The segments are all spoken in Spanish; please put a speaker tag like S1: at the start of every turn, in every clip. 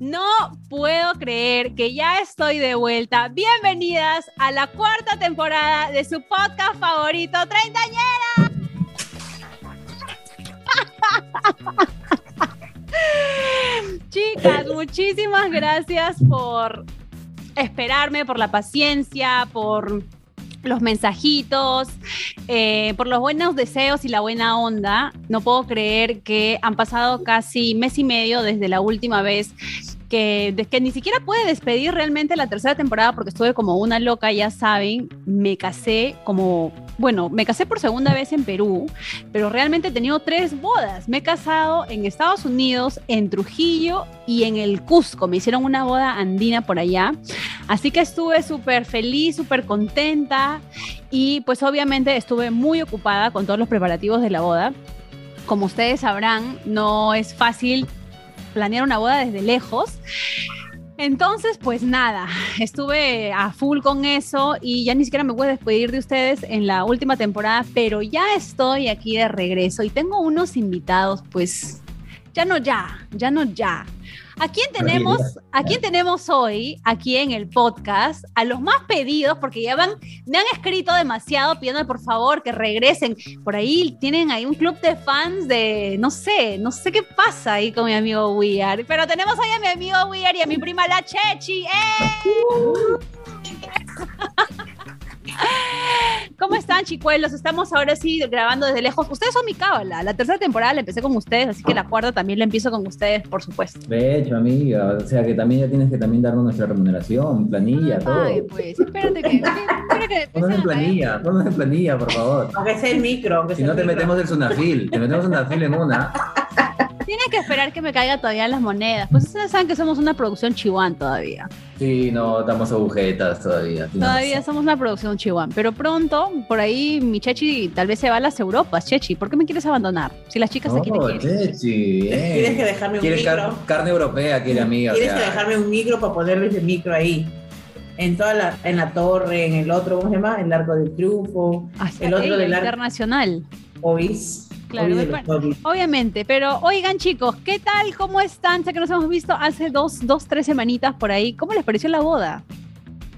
S1: No puedo creer que ya estoy de vuelta. Bienvenidas a la cuarta temporada de su podcast favorito, Treintañera. Chicas, muchísimas gracias por esperarme, por la paciencia, por los mensajitos, eh, por los buenos deseos y la buena onda. No puedo creer que han pasado casi mes y medio desde la última vez que, que ni siquiera puede despedir realmente la tercera temporada porque estuve como una loca, ya saben, me casé como, bueno, me casé por segunda vez en Perú, pero realmente he tenido tres bodas. Me he casado en Estados Unidos, en Trujillo y en el Cusco. Me hicieron una boda andina por allá. Así que estuve súper feliz, súper contenta y pues obviamente estuve muy ocupada con todos los preparativos de la boda. Como ustedes sabrán, no es fácil planear una boda desde lejos. Entonces, pues nada, estuve a full con eso y ya ni siquiera me puedo despedir de ustedes en la última temporada, pero ya estoy aquí de regreso y tengo unos invitados, pues ya no ya, ya no ya. ¿A quién tenemos, a quién tenemos hoy aquí en el podcast? A los más pedidos, porque ya van, me han escrito demasiado pidiendo por favor que regresen. Por ahí tienen ahí un club de fans de, no sé, no sé qué pasa ahí con mi amigo Weird. Pero tenemos ahí a mi amigo Weird y a mi prima La Chechi. ¡Eh! ¿Cómo están, chicuelos? Estamos ahora sí grabando desde lejos. Ustedes son mi cábala. La tercera temporada la empecé con ustedes, así que la cuarta también la empiezo con ustedes, por supuesto.
S2: De hecho, amiga, o sea que también ya tienes que también darnos nuestra remuneración, planilla, todo.
S1: Ay, pues, espérate que...
S2: que ponnos en planilla, ponnos en planilla, por favor.
S3: Aunque sea el micro. Aunque
S2: si no te metemos el Sunafil, te metemos Sunafil en una.
S1: Tienen que esperar que me caiga todavía las monedas. Pues ustedes saben que somos una producción chihuán todavía.
S2: Sí, no, damos agujetas todavía.
S1: Todavía somos una producción chihuán. Pero pronto, por ahí, mi Chechi tal vez se va a las Europas. Chechi, ¿por qué me quieres abandonar? Si las chicas aquí te quieren.
S2: Chechi,
S3: eh. Tienes que dejarme un micro.
S2: carne europea, quiere amiga.
S3: Tienes que dejarme un micro para poder ver el micro ahí en toda la, en la torre, en el otro, ¿cómo se llama? El arco del triunfo,
S1: el otro del internacional.
S3: Ovis.
S1: Claro, obviamente, pero oigan chicos, ¿qué tal? ¿Cómo están? Sé que nos hemos visto hace dos, dos, tres semanitas por ahí. ¿Cómo les pareció la boda?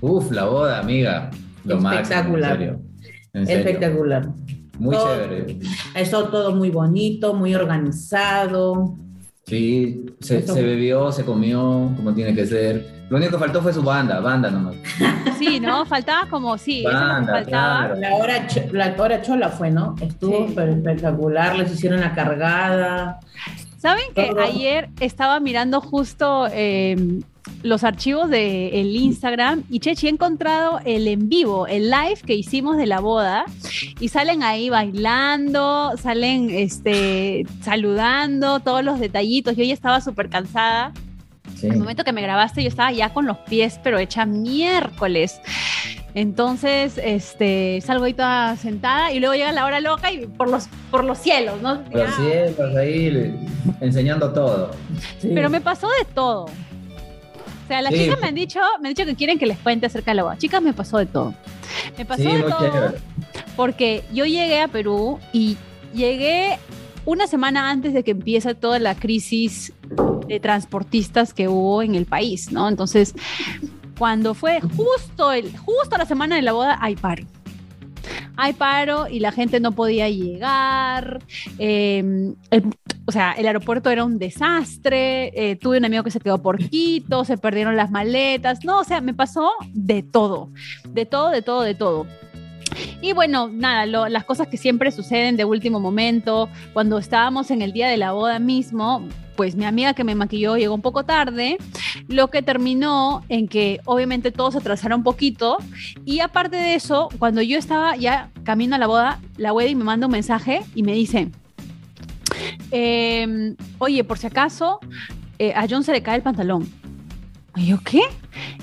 S2: Uf, la boda, amiga. Lo
S3: Espectacular. Espectacular.
S2: Muy chévere.
S3: Eso todo muy bonito, muy organizado.
S2: Sí, se, se bebió, se comió como tiene que ser. Lo único que faltó fue su banda, banda nomás.
S1: Sí, ¿no? Faltaba como, sí,
S2: banda,
S1: faltaba.
S3: La, hora, la hora chola fue, ¿no? Estuvo espectacular, les hicieron la cargada.
S1: ¿Saben que ayer estaba mirando justo em, los archivos del el Instagram y Chechi he encontrado el en vivo, el live que hicimos de la boda y salen ahí bailando, salen este, saludando, todos los detallitos. Yo ya estaba súper cansada en el momento que me grabaste, yo estaba ya con los pies, pero hecha miércoles. Entonces, este, salgo ahí toda sentada y luego llega la hora loca y por los, por los cielos, ¿no?
S2: Por los cielos, ahí enseñando todo.
S1: Pero me pasó de todo. O sea, las chicas me han dicho, me han dicho que quieren que les cuente acerca de la boda. Chicas, me pasó de todo. Me pasó de todo porque yo llegué a Perú y llegué una semana antes de que empiece toda la crisis de transportistas que hubo en el país, ¿no? Entonces, cuando fue justo, el, justo la semana de la boda, hay paro. Hay paro y la gente no podía llegar. Em, o sea, el aeropuerto era un desastre. Eh, tuve un amigo que se quedó por Quito, se perdieron las maletas. No, o sea, me pasó de todo. De todo, de todo, de todo. Y bueno, nada, las cosas que siempre suceden de último momento, cuando estábamos en el día de la boda mismo, pues mi amiga que me maquilló llegó un poco tarde, lo que terminó en que obviamente todos se atrasaron un poquito y aparte de eso, cuando yo estaba ya camino a la boda, la wedding me manda un mensaje y me dice, em, oye, por si acaso, eh, a John se le cae el pantalón. Y yo, ¿qué?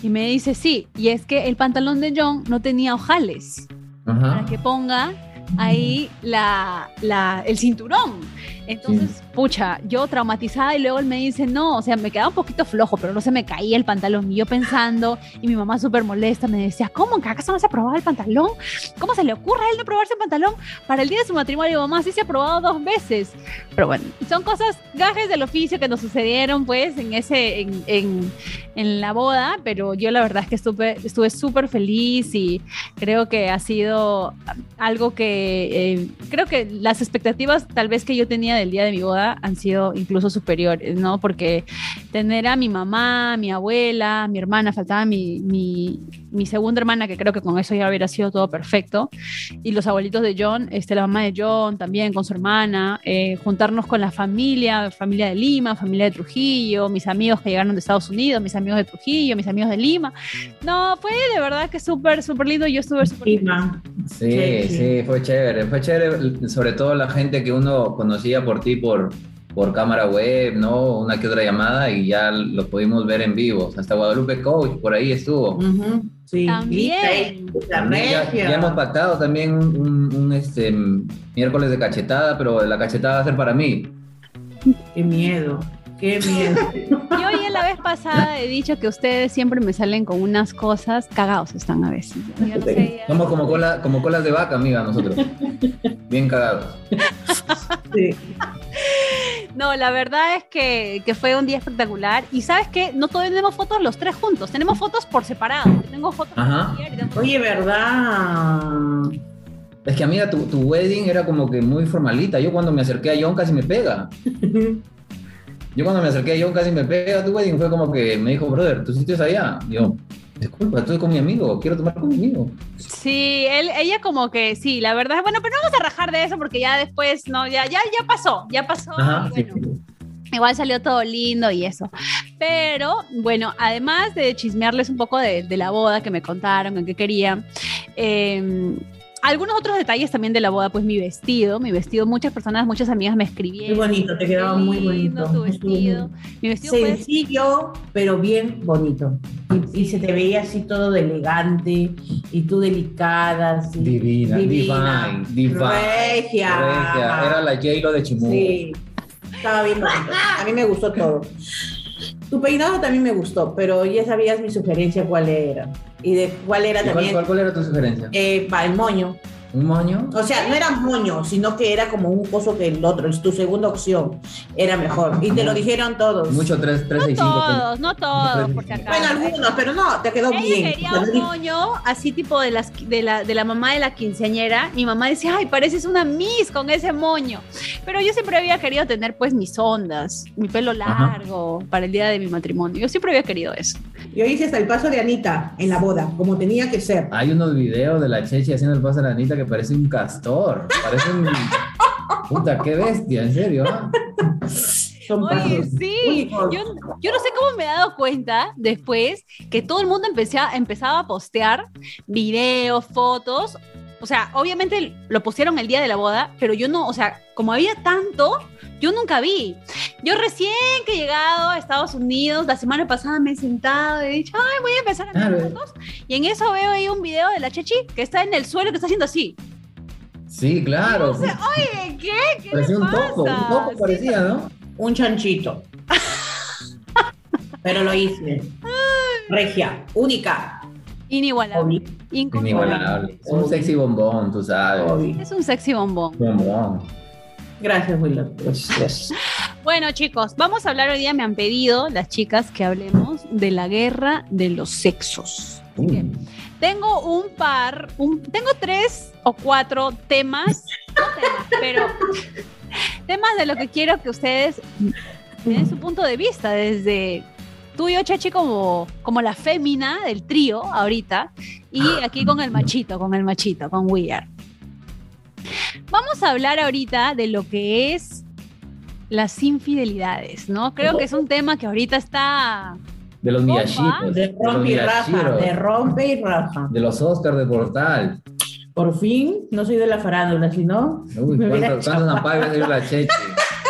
S1: Y me dice, sí, y es que el pantalón de John no tenía ojales para que ponga ahí la, la- el cinturón. Entonces, pucha, yo traumatizada y luego él me dice, no, o sea, me quedaba un poquito flojo, pero no se me caía el pantalón. Y yo pensando, y mi mamá súper molesta me decía, ¿cómo? ¿Que acaso no se ha probado el pantalón? ¿Cómo se le ocurre a él no probarse el pantalón para el día de su matrimonio? Mamá, sí se ha probado dos veces. Pero bueno, son cosas, gajes del oficio que nos sucedieron pues en ese, en, en, en la boda, pero yo la verdad es que estuve estuve súper feliz y creo que ha sido algo que, eh, creo que las expectativas tal vez que yo tenía del día de mi boda han sido incluso superiores, ¿no? Porque tener a mi mamá, mi abuela, mi hermana, faltaba mi, mi, mi segunda hermana, que creo que con eso ya hubiera sido todo perfecto, y los abuelitos de John, este, la mamá de John también con su hermana, eh, juntarnos con la familia, familia de Lima, familia de Trujillo, mis amigos que llegaron de Estados Unidos, mis amigos de Trujillo, mis amigos de Lima. No, fue de verdad que súper, súper lindo. Yo estuve súper.
S3: Lima.
S2: Sí,
S3: sí,
S2: sí. fue chévere. Fue chévere, sobre todo la gente que uno conocía por ti por, por cámara web, ¿no? Una que otra llamada y ya lo pudimos ver en vivo. Hasta Guadalupe Coach, por ahí estuvo.
S3: Sí,
S1: También.
S2: También ya, hemos pactado también un, un- un, este, miércoles de cachetada, pero la cachetada va a ser para mí.
S3: Qué miedo, qué miedo.
S1: Yo ya la vez pasada he dicho que ustedes siempre me salen con unas cosas cagados están a veces. Yo no sé, ya-
S2: Somos como, cola, como colas de vaca, amiga, nosotros. Bien cagados.
S3: Sí.
S1: No, la verdad es que, que fue un día espectacular. Y sabes qué, no todavía tenemos fotos los tres juntos, tenemos fotos por separado. Yo tengo fotos
S2: Ajá.
S1: y tengo-
S3: Oye, ¿verdad?
S2: Es que, amiga, tu, tu wedding era como que muy formalita. Yo cuando me acerqué a John casi me pega. Yo cuando me acerqué a John casi me pega. Tu wedding fue como que me dijo, brother, ¿tu sitio es allá? Y yo, disculpa, estoy con mi amigo, quiero tomar con mi amigo.
S1: Sí, él, ella como que sí, la verdad. Bueno, pero no vamos a rajar de eso porque ya después, no, ya, ya, ya pasó, ya pasó.
S2: Ajá,
S1: y
S2: sí.
S1: bueno, Igual salió todo lindo y eso. Pero bueno, además de chismearles un poco de, de la boda que me contaron, en qué querían, eh, algunos otros detalles también de la boda, pues mi vestido, mi vestido, muchas personas, muchas amigas me escribieron.
S3: Muy bonito, te quedaba
S1: "Qué
S3: muy
S1: lindo
S3: bonito.
S1: Tu vestido. Mi vestido fue
S3: Sencillo, pero bien bonito. Y, y
S1: Sí.
S3: se te veía así todo de elegante y tú delicada. así,
S2: Divina, divine, divine.
S3: Regia.
S2: Regia. Era la J-Lo de Chimú.
S3: Sí, estaba bien bonito. A mí me gustó todo. Tu peinado también me gustó, pero ya sabías mi sugerencia cuál era. Y de cuál era
S2: ¿Y cuál,
S3: también
S2: cuál- cuál era tu sugerencia?
S3: eh, va, el moño.
S2: ¿Un moño?
S3: O sea, no era moño, sino que era como un coso que el otro, es tu segunda opción, era mejor. Y te lo dijeron todos.
S2: Mucho 3,
S1: No
S2: 365.
S1: todos, no todos, por si acaso.
S3: Bueno, algunos, pero no, te quedó
S1: Ella
S3: bien.
S1: quería un moño así tipo de, las, de, la, de la mamá de la quinceañera. Mi mamá decía, ay, pareces una Miss con ese moño. Pero yo siempre había querido tener pues mis ondas, mi pelo
S2: Ajá.
S1: largo para el día de mi matrimonio. Yo siempre había querido eso.
S3: Yo hice hasta el paso de Anita en la boda, como tenía que ser.
S2: Hay unos videos de la Chechi haciendo el paso la Anita que parece un castor. Parece un. Puta, qué bestia, en serio. ¿ah?
S1: Oye, sí, yo, yo no sé cómo me he dado cuenta después que todo el mundo empecé- empezaba a postear videos, fotos. O sea, obviamente lo pusieron el día de la boda, pero yo no, o sea, como había tanto, yo nunca vi. Yo recién que he llegado a Estados Unidos, la semana pasada me he sentado y he dicho, ay, voy a empezar a ver fotos. Y en eso veo ahí un video de la Chechi que está en el suelo, que está haciendo así.
S2: Sí, claro.
S1: Oye, ¿qué? ¿Qué
S2: parecía
S1: le
S2: un topo, un topo
S1: Sí,
S2: parecía, ¿no?
S3: Un chanchito. Pero lo hice. Regia, única.
S1: Inigualable.
S2: Inigualable. Es un sexy bombón, tú sabes.
S1: Es un sexy bombón.
S2: Bombón.
S3: Gracias, Willow. Gracias.
S1: Bueno, chicos, vamos a hablar hoy día. Me han pedido las chicas que hablemos de la guerra de los sexos.
S2: Uh,
S1: tengo un par, un- tengo tres o cuatro temas, no temas, pero temas de lo que quiero que ustedes den su punto de vista desde tú y yo, Chachi, como, como la fémina del trío ahorita, y aquí con el machito, con el machito, con We Are. Vamos a hablar ahorita de lo que es las infidelidades, ¿no? Creo que es un tema que ahorita está
S2: de los
S1: Bomba.
S2: millachitos.
S3: De rompe y raja,
S2: millachiros,
S3: de rompe y raja.
S2: de los Oscars de Portal.
S3: Por fin, no soy de la farándula, sino.
S2: Uy, ¿cuántos, ampagues de la Chechi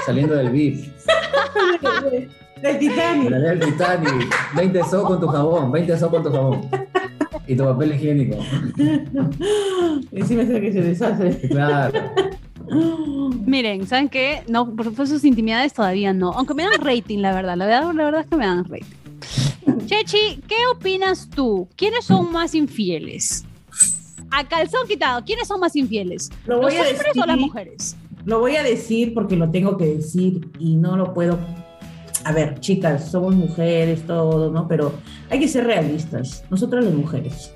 S2: saliendo del beef?
S3: Del Titanic.
S2: Del Titanic. 20 so con tu jabón, 20 so con tu jabón. Y tu papel higiénico.
S3: Encima es el que se deshace.
S2: Claro.
S1: Miren, ¿saben qué? No, por supuesto sus intimidades todavía no. Aunque me dan rating, la verdad. La verdad, la verdad es que me dan rating. Chechi, ¿qué opinas tú? ¿Quiénes son más infieles? A calzón quitado, ¿quiénes son más infieles?
S3: Lo
S1: ¿Los
S3: voy a
S1: hombres o las
S3: decir.
S1: mujeres?
S3: Lo voy a decir porque lo tengo que decir y no lo puedo. A ver, chicas, somos mujeres, todo, ¿no? Pero hay que ser realistas. Nosotras las mujeres.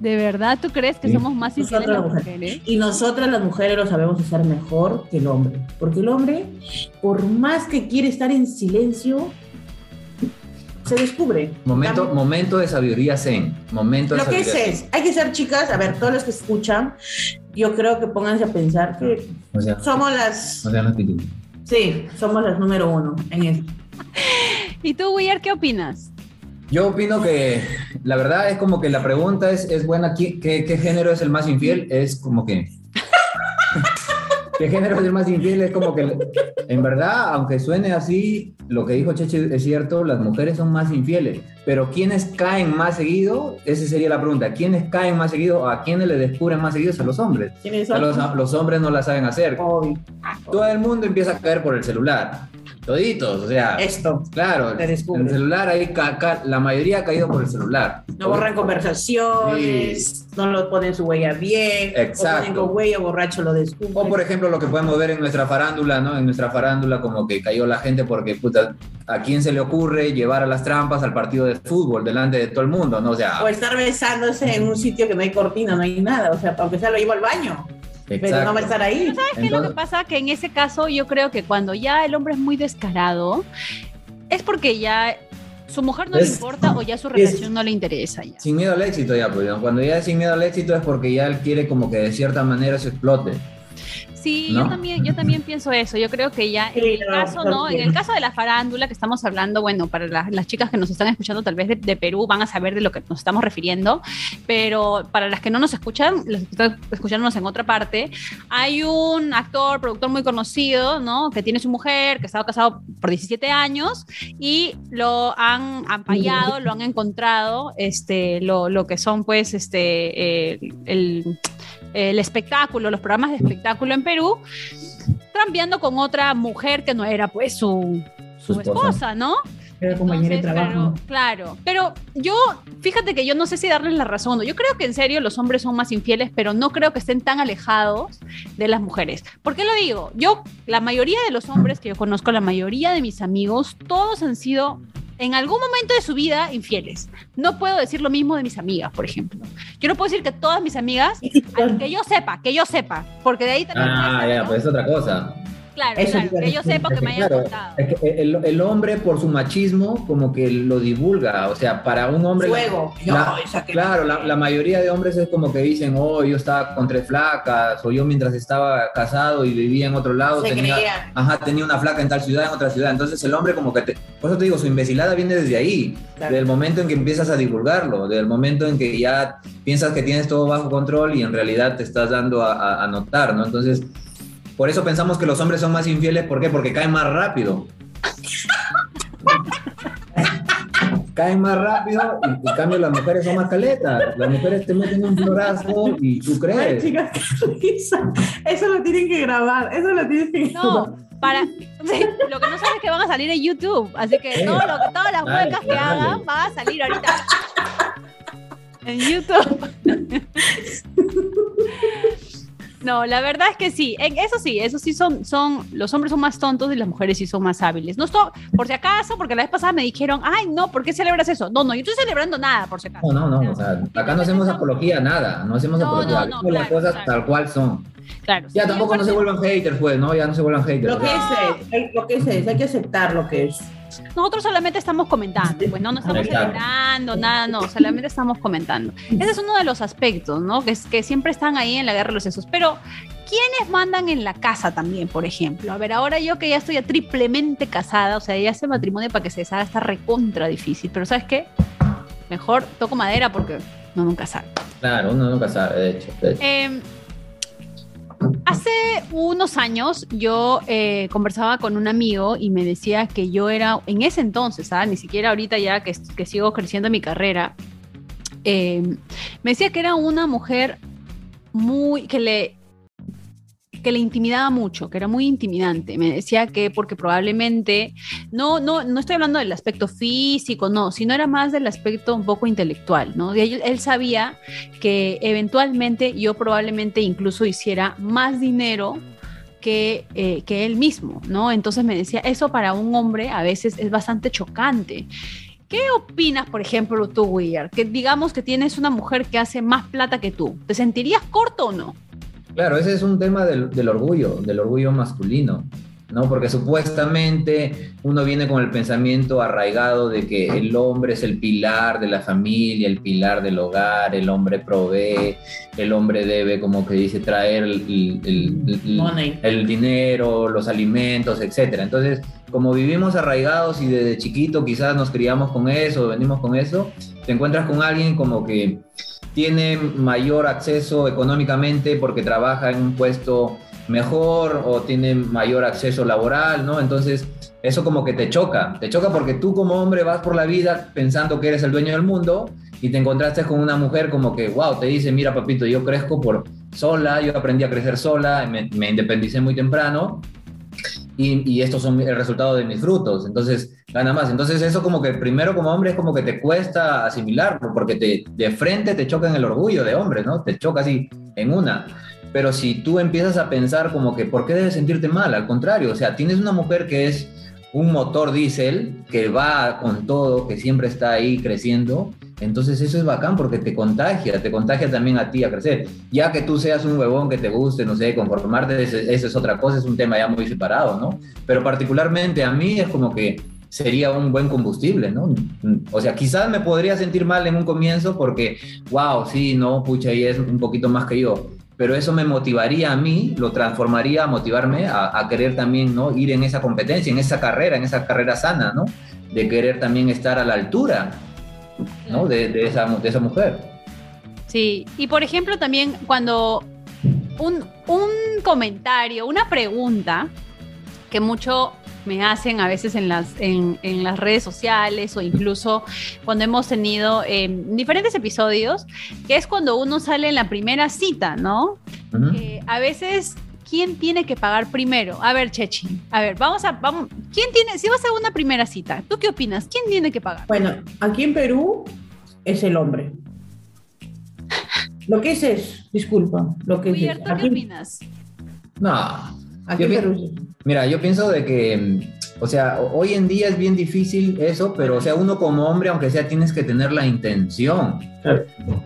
S1: ¿De verdad tú crees que
S2: Sí.
S1: somos más infieles las
S3: Nosotras las
S1: mujeres?
S3: Y nosotras las mujeres lo sabemos hacer mejor que el hombre. Porque el hombre, por más que quiere estar en silencio, se descubre.
S2: Momento,
S3: Tam-
S2: momento de sabiduría zen. Momento de
S3: Lo que es
S2: sabiduría
S3: es, hay que ser chicas, a ver, todos los que escuchan, yo creo que pónganse a pensar que
S2: O sea,
S3: somos las,
S2: o sea, no.
S3: Sí, somos las número uno en esto.
S1: ¿Y tú, Weir, qué opinas?
S2: Yo opino que la verdad es como que la pregunta es, es buena. ¿Qué, qué, qué género es el más infiel? Es como que. ¿Qué género es el más infiel? Es como que, en verdad, aunque suene así, lo que dijo Cheche es cierto, las mujeres son más infieles. Pero ¿quiénes caen más seguido? Esa sería la pregunta. ¿Quiénes caen más seguido? ¿A quiénes le descubren más seguido? A los hombres.
S3: ¿Quiénes
S2: A los, los hombres no la saben hacer.
S3: Obvio.
S2: Todo el mundo empieza a caer por el celular. Toditos, o sea.
S3: Esto.
S2: Claro,
S3: Te descubre.
S2: el celular ahí, la mayoría ha caído por el celular.
S3: No borran conversaciones, no lo ponen su huella bien,
S2: Exacto.
S3: o ponen con huella borracho lo descubren.
S2: O por ejemplo lo que podemos ver en nuestra farándula, ¿no? En nuestra farándula como que cayó la gente porque, puta, ¿a quién se le ocurre llevar a las trampas al partido de fútbol delante de todo el mundo, ¿no? O sea,
S3: O estar besándose en un sitio que no hay cortina, no hay nada, o sea, aunque sea lo llevo al baño, pero no va a estar ahí.
S1: ¿Sabes qué es lo que
S2: Entonces-
S1: pasa? Que en ese caso yo creo que cuando ya el hombre es muy descarado, es porque ya su mujer no le importa o ya su
S3: es-
S1: relación no le interesa ya.
S2: Sin miedo al éxito ya, pues, ¿no? Cuando ya es sin miedo al éxito es porque ya él quiere como que de cierta manera se explote.
S1: Sí,
S2: ¿No?
S1: yo también, yo también pienso eso. Yo creo que ya en
S3: Sí,
S1: el caso, ¿no? En el caso de la farándula que estamos hablando, bueno, para la- las chicas que nos están escuchando tal vez de, de Perú van a saber de lo que nos estamos refiriendo, pero para las que no nos escuchan, los que están escuchándonos en otra parte, hay un actor, productor muy conocido, ¿no? Que tiene su mujer, que estaba casado por 17 años y lo han ampallado, lo han encontrado, este, lo, lo que son pues, este, eh, el el espectáculo, los programas de espectáculo en Perú, trampeando con otra mujer que no era pues su, su
S2: Su
S1: esposa.
S2: esposa.
S1: ¿no?
S3: Era compañera de trabajo.
S1: Pero, claro, pero yo, fíjate que yo no sé si darles la razón. Yo creo que en serio los hombres son más infieles, pero no creo que estén tan alejados de las mujeres. ¿Por qué lo digo? Yo, la mayoría de los hombres que yo conozco, la mayoría de mis amigos, todos han sido en algún momento de su vida infieles. No puedo decir lo mismo de mis amigas, por ejemplo. Yo no puedo decir que todas mis amigas, que yo sepa, que yo sepa, porque de ahí también...
S2: Ah, ya,
S1: ¿no?
S2: pues es otra cosa.
S1: Claro,
S3: Eso
S1: claro, que yo sepa que me hayan
S2: claro,
S1: contado.
S2: es que el, el hombre por su machismo como que lo divulga, o sea, para un hombre...
S3: Fuego.
S2: La- Claro, la, la mayoría de hombres es como que dicen, oh, yo estaba con tres flacas, o yo mientras estaba casado y vivía en otro lado,
S3: se
S2: tenía,
S3: creían.
S2: ajá, tenía una flaca en tal ciudad, en otra ciudad. Entonces el hombre como que, te, por eso te digo, su imbecilada viene desde ahí,
S3: Claro.
S2: desde el momento en que empiezas a divulgarlo, desde el momento en que ya piensas que tienes todo bajo control y en realidad te estás dando a, a- a notar, ¿no? Entonces, por eso pensamos que los hombres son más infieles, ¿por qué? Porque caen más rápido. caen más rápido y en cambio las mujeres son más caletas. Las mujeres te meten un florazo y tú
S3: Ay,
S2: crees.
S3: chicas, qué risa. Eso lo tienen que grabar. Eso lo tienen que
S1: No, para sí, lo que no sabes es que van a salir en YouTube, así que todo lo, todas las huecas que hagan van a salir ahorita en YouTube. No, la verdad es que sí, eso sí, eso sí son, son, los hombres son más tontos y las mujeres sí son más hábiles. No estoy, por si acaso, porque la vez pasada me dijeron, ay, no, ¿por qué celebras eso? No, no, yo estoy celebrando nada, por si acaso.
S2: No, no, no. O sea, acá no hacemos apología a nada. No hacemos
S1: No,
S2: apología.
S1: no, no,
S2: Hacemos las
S1: claro,
S2: cosas
S1: claro.
S2: tal cual son.
S1: Claro.
S2: Ya
S1: sí,
S2: tampoco no se vuelvan haters, pues, ¿no? Ya no se vuelvan haters.
S3: Lo que es, es, hay- lo que es, es, hay que aceptar lo que es.
S1: Nosotros solamente estamos comentando, pues no, no estamos celebrando, nada, no, solamente estamos comentando. Ese es uno de los aspectos, ¿no? Que, es, que siempre están ahí en la guerra de los sesos. Pero, ¿quiénes mandan en la casa también, por ejemplo? A ver, ahora yo que ya estoy ya triplemente casada, o sea, ya ese matrimonio para que se deshaga está recontra difícil, pero ¿sabes qué? Mejor toco madera porque no nunca sabe.
S2: Claro, uno nunca sabe, de hecho. de hecho.
S1: Eh, Hace unos años yo eh, conversaba con un amigo y me decía que yo era, en ese entonces, ¿ah? ni siquiera ahorita ya que, sigo creciendo en mi carrera, eh, me decía que era una mujer muy, que le, que le intimidaba mucho, que era muy intimidante. Me decía que porque probablemente, no, no, no estoy hablando del aspecto físico, no, sino era más del aspecto un poco intelectual, ¿no? Él, él sabía que eventualmente yo probablemente incluso hiciera más dinero que, eh, que él mismo, ¿no? Entonces me decía, eso para un hombre a veces es bastante chocante. ¿Qué opinas, por ejemplo, tú, Weir? Que digamos que tienes una mujer que hace más plata que tú. ¿Te sentirías corto o no?
S2: Claro, ese es un tema del, del orgullo, del orgullo masculino. ¿no? Porque supuestamente uno viene con el pensamiento arraigado de que el hombre es el pilar de la familia, el pilar del hogar, el hombre provee, el hombre debe, como que dice, traer el, el, el dinero, los alimentos, etc. Entonces, como vivimos arraigados y desde chiquito quizás nos criamos con eso, venimos con eso, te encuentras con alguien como que tiene mayor acceso económicamente porque trabaja en un puesto mejor o tiene mayor acceso laboral, ¿no? Entonces, eso como que te choca, te choca porque tú como hombre vas por la vida pensando que eres el dueño del mundo y te encontraste con una mujer como que, wow, te dice, mira papito, yo crezco por sola, yo aprendí a crecer sola, me, me independicé muy temprano y, y, estos son el resultado de mis frutos, entonces gana más. Entonces eso como que primero como hombre es como que te cuesta asimilarlo porque te, de frente te choca en el orgullo de hombre, ¿no? Te choca así en una. Pero si tú empiezas a pensar como que, ¿por qué debes sentirte mal? Al contrario, o sea, tienes una mujer que es un motor diésel, que va con todo, que siempre está ahí creciendo, entonces eso es bacán porque te contagia, te contagia también a ti a crecer. Ya que tú seas un huevón que te guste, no sé, conformarte, esa es otra cosa, es un tema ya muy separado, ¿no? Pero particularmente a mí es como que sería un buen combustible, ¿no? O sea, quizás me podría sentir mal en un comienzo porque, wow, sí, no, pucha, y es un poquito más que yo pero eso me motivaría a mí, lo transformaría a motivarme a, querer también ¿no? ir en esa competencia, en esa carrera, en esa carrera sana, ¿no? De querer también estar a la altura, ¿no? De, de, esa, de esa mujer.
S1: Sí, y por ejemplo también cuando un, un comentario, una pregunta que mucho me hacen a veces en las, en, en las redes sociales o incluso cuando hemos tenido eh, diferentes episodios, que es cuando uno sale en la primera cita, ¿no? Uh -huh. eh, a veces ¿quién tiene que pagar primero? A ver, Chechi, a ver, vamos a, vamos, ¿quién tiene, si vas a una primera cita, ¿tú qué opinas? ¿Quién tiene que pagar?
S3: Bueno, aquí en Perú es el hombre. Lo que es es, disculpa, lo que es.
S1: ¿Tú qué opinas?
S2: No, aquí en Perú. Mira, yo pienso de que, o sea, hoy en día es bien difícil eso, pero, o sea, uno como hombre, aunque sea, tienes que tener la intención,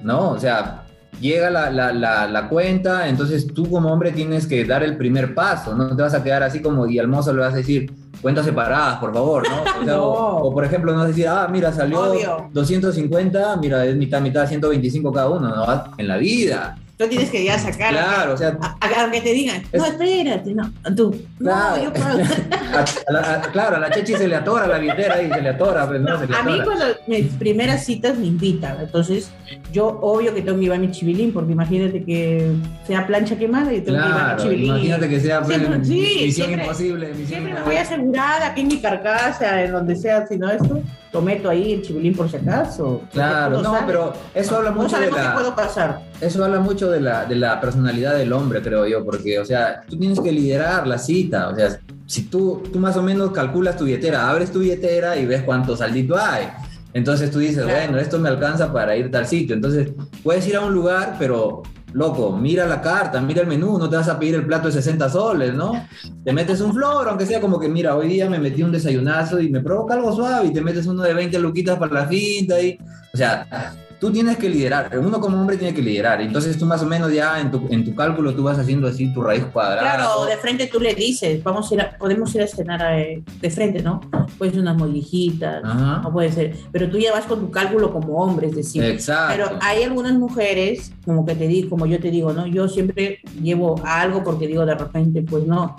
S2: ¿no? O sea, llega la, la, la, la, cuenta, entonces tú como hombre tienes que dar el primer paso, no te vas a quedar así como y al mozo le vas a decir cuentas separadas, por favor, ¿no? O, sea, no. o, o por ejemplo, no vas a decir, ah, mira, salió Obvio. 250, mira, es mitad, mitad, 125 cada uno, ¿no? En la vida.
S3: Tú tienes que ya sacar.
S2: Claro, o sea.
S3: Aunque te digan, es, no, espérate, no. Tú.
S2: Claro.
S3: No, yo pago.
S2: a, a la, a, claro, a la chechi se le atora la billetera y se le atora. Pues, no, se le
S3: a
S2: atora.
S3: mí, cuando mis primeras citas me invitan, entonces yo, obvio que tengo que llevar mi chivilín, porque imagínate que sea plancha quemada y tengo
S2: claro,
S3: que llevar mi chivilín.
S2: Imagínate que sea
S3: siempre,
S2: pues,
S3: sí,
S2: misión
S3: siempre,
S2: imposible. Misión
S3: siempre me voy a asegurar aquí en mi carcasa, en donde sea, si no esto, lo meto ahí el chivilín por si acaso.
S2: Claro, no, sabe. pero eso habla mucho
S3: no
S2: de la.
S3: Qué puedo pasar.
S2: Eso habla mucho de la, de la personalidad del hombre, creo yo, porque, o sea, tú tienes que liderar la cita, o sea, si tú, tú más o menos calculas tu billetera, abres tu billetera y ves cuánto saldito hay. Entonces tú dices, claro. bueno, esto me alcanza para ir tal sitio. Entonces puedes ir a un lugar, pero loco, mira la carta, mira el menú, no te vas a pedir el plato de 60 soles, ¿no? Te metes un flor, aunque sea como que, mira, hoy día me metí un desayunazo y me provoca algo suave y te metes uno de 20 luquitas para la finta y, o sea, tú tienes que liderar, uno como hombre tiene que liderar, entonces tú más o menos ya en tu, en tu cálculo tú vas haciendo así tu raíz cuadrada.
S3: Claro, de frente tú le dices, vamos a ir a, podemos ir a cenar a, de frente, ¿no? Puede ser unas mollijitas, no puede ser, pero tú ya vas con tu cálculo como hombre, es decir.
S2: Exacto.
S3: Pero hay algunas mujeres, como que te digo, como yo te digo, ¿no? Yo siempre llevo algo porque digo de repente, pues no,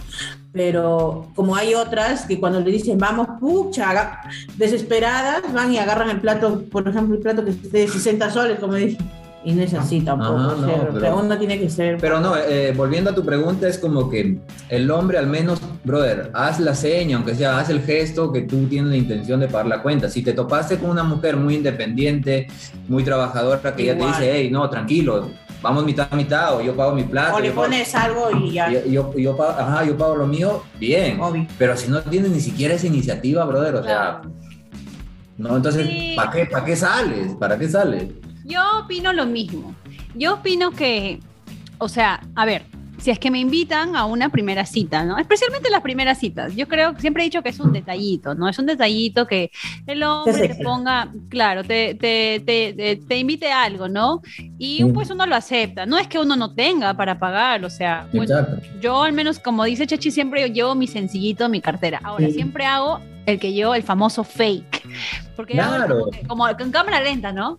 S3: pero como hay otras que cuando le dicen vamos, pucha, desesperadas, van y agarran el plato, por ejemplo, el plato que esté de 60 soles, como dicen, Y no es así tampoco. Sea,
S2: no,
S3: o sea,
S2: pero-
S3: uno tiene que ser.
S2: Pero no, eh, volviendo a tu pregunta, es como que el hombre al menos, brother, haz la seña, aunque sea, haz el gesto que tú tienes la intención de pagar la cuenta. Si te topaste con una mujer muy independiente, muy trabajadora, que ya te
S3: Igual.
S2: dice, hey, no, tranquilo, vamos mitad a mitad, o yo pago mi plata.
S3: o le
S2: pago-
S3: pones algo y ya.
S2: yo, yo, yo pago, ajá, yo pago lo mío, bien.
S3: Obvio.
S2: Pero si no tienes ni siquiera esa iniciativa, brother, o sea, no, entonces,
S1: Sí.
S2: ¿para qué, ¿para qué sales? ¿Para qué sales?
S1: Yo opino lo mismo. Yo opino que, o sea, a ver, si es que me invitan a una primera cita, ¿no? Especialmente las primeras citas. Yo creo, siempre he dicho que es un detallito, ¿no? Es un detallito que el hombre te ponga, claro, te, te, te, te- te invite a algo, ¿no? Y pues uno lo acepta. No es que uno no tenga para pagar, o sea, pues, yo al menos, como dice Chechi, siempre llevo mi sencillito, mi cartera. Ahora,
S3: Sí.
S1: siempre hago el que yo, el famoso fake. Porque
S2: Claro.
S1: como, que- como con cámara lenta, ¿no?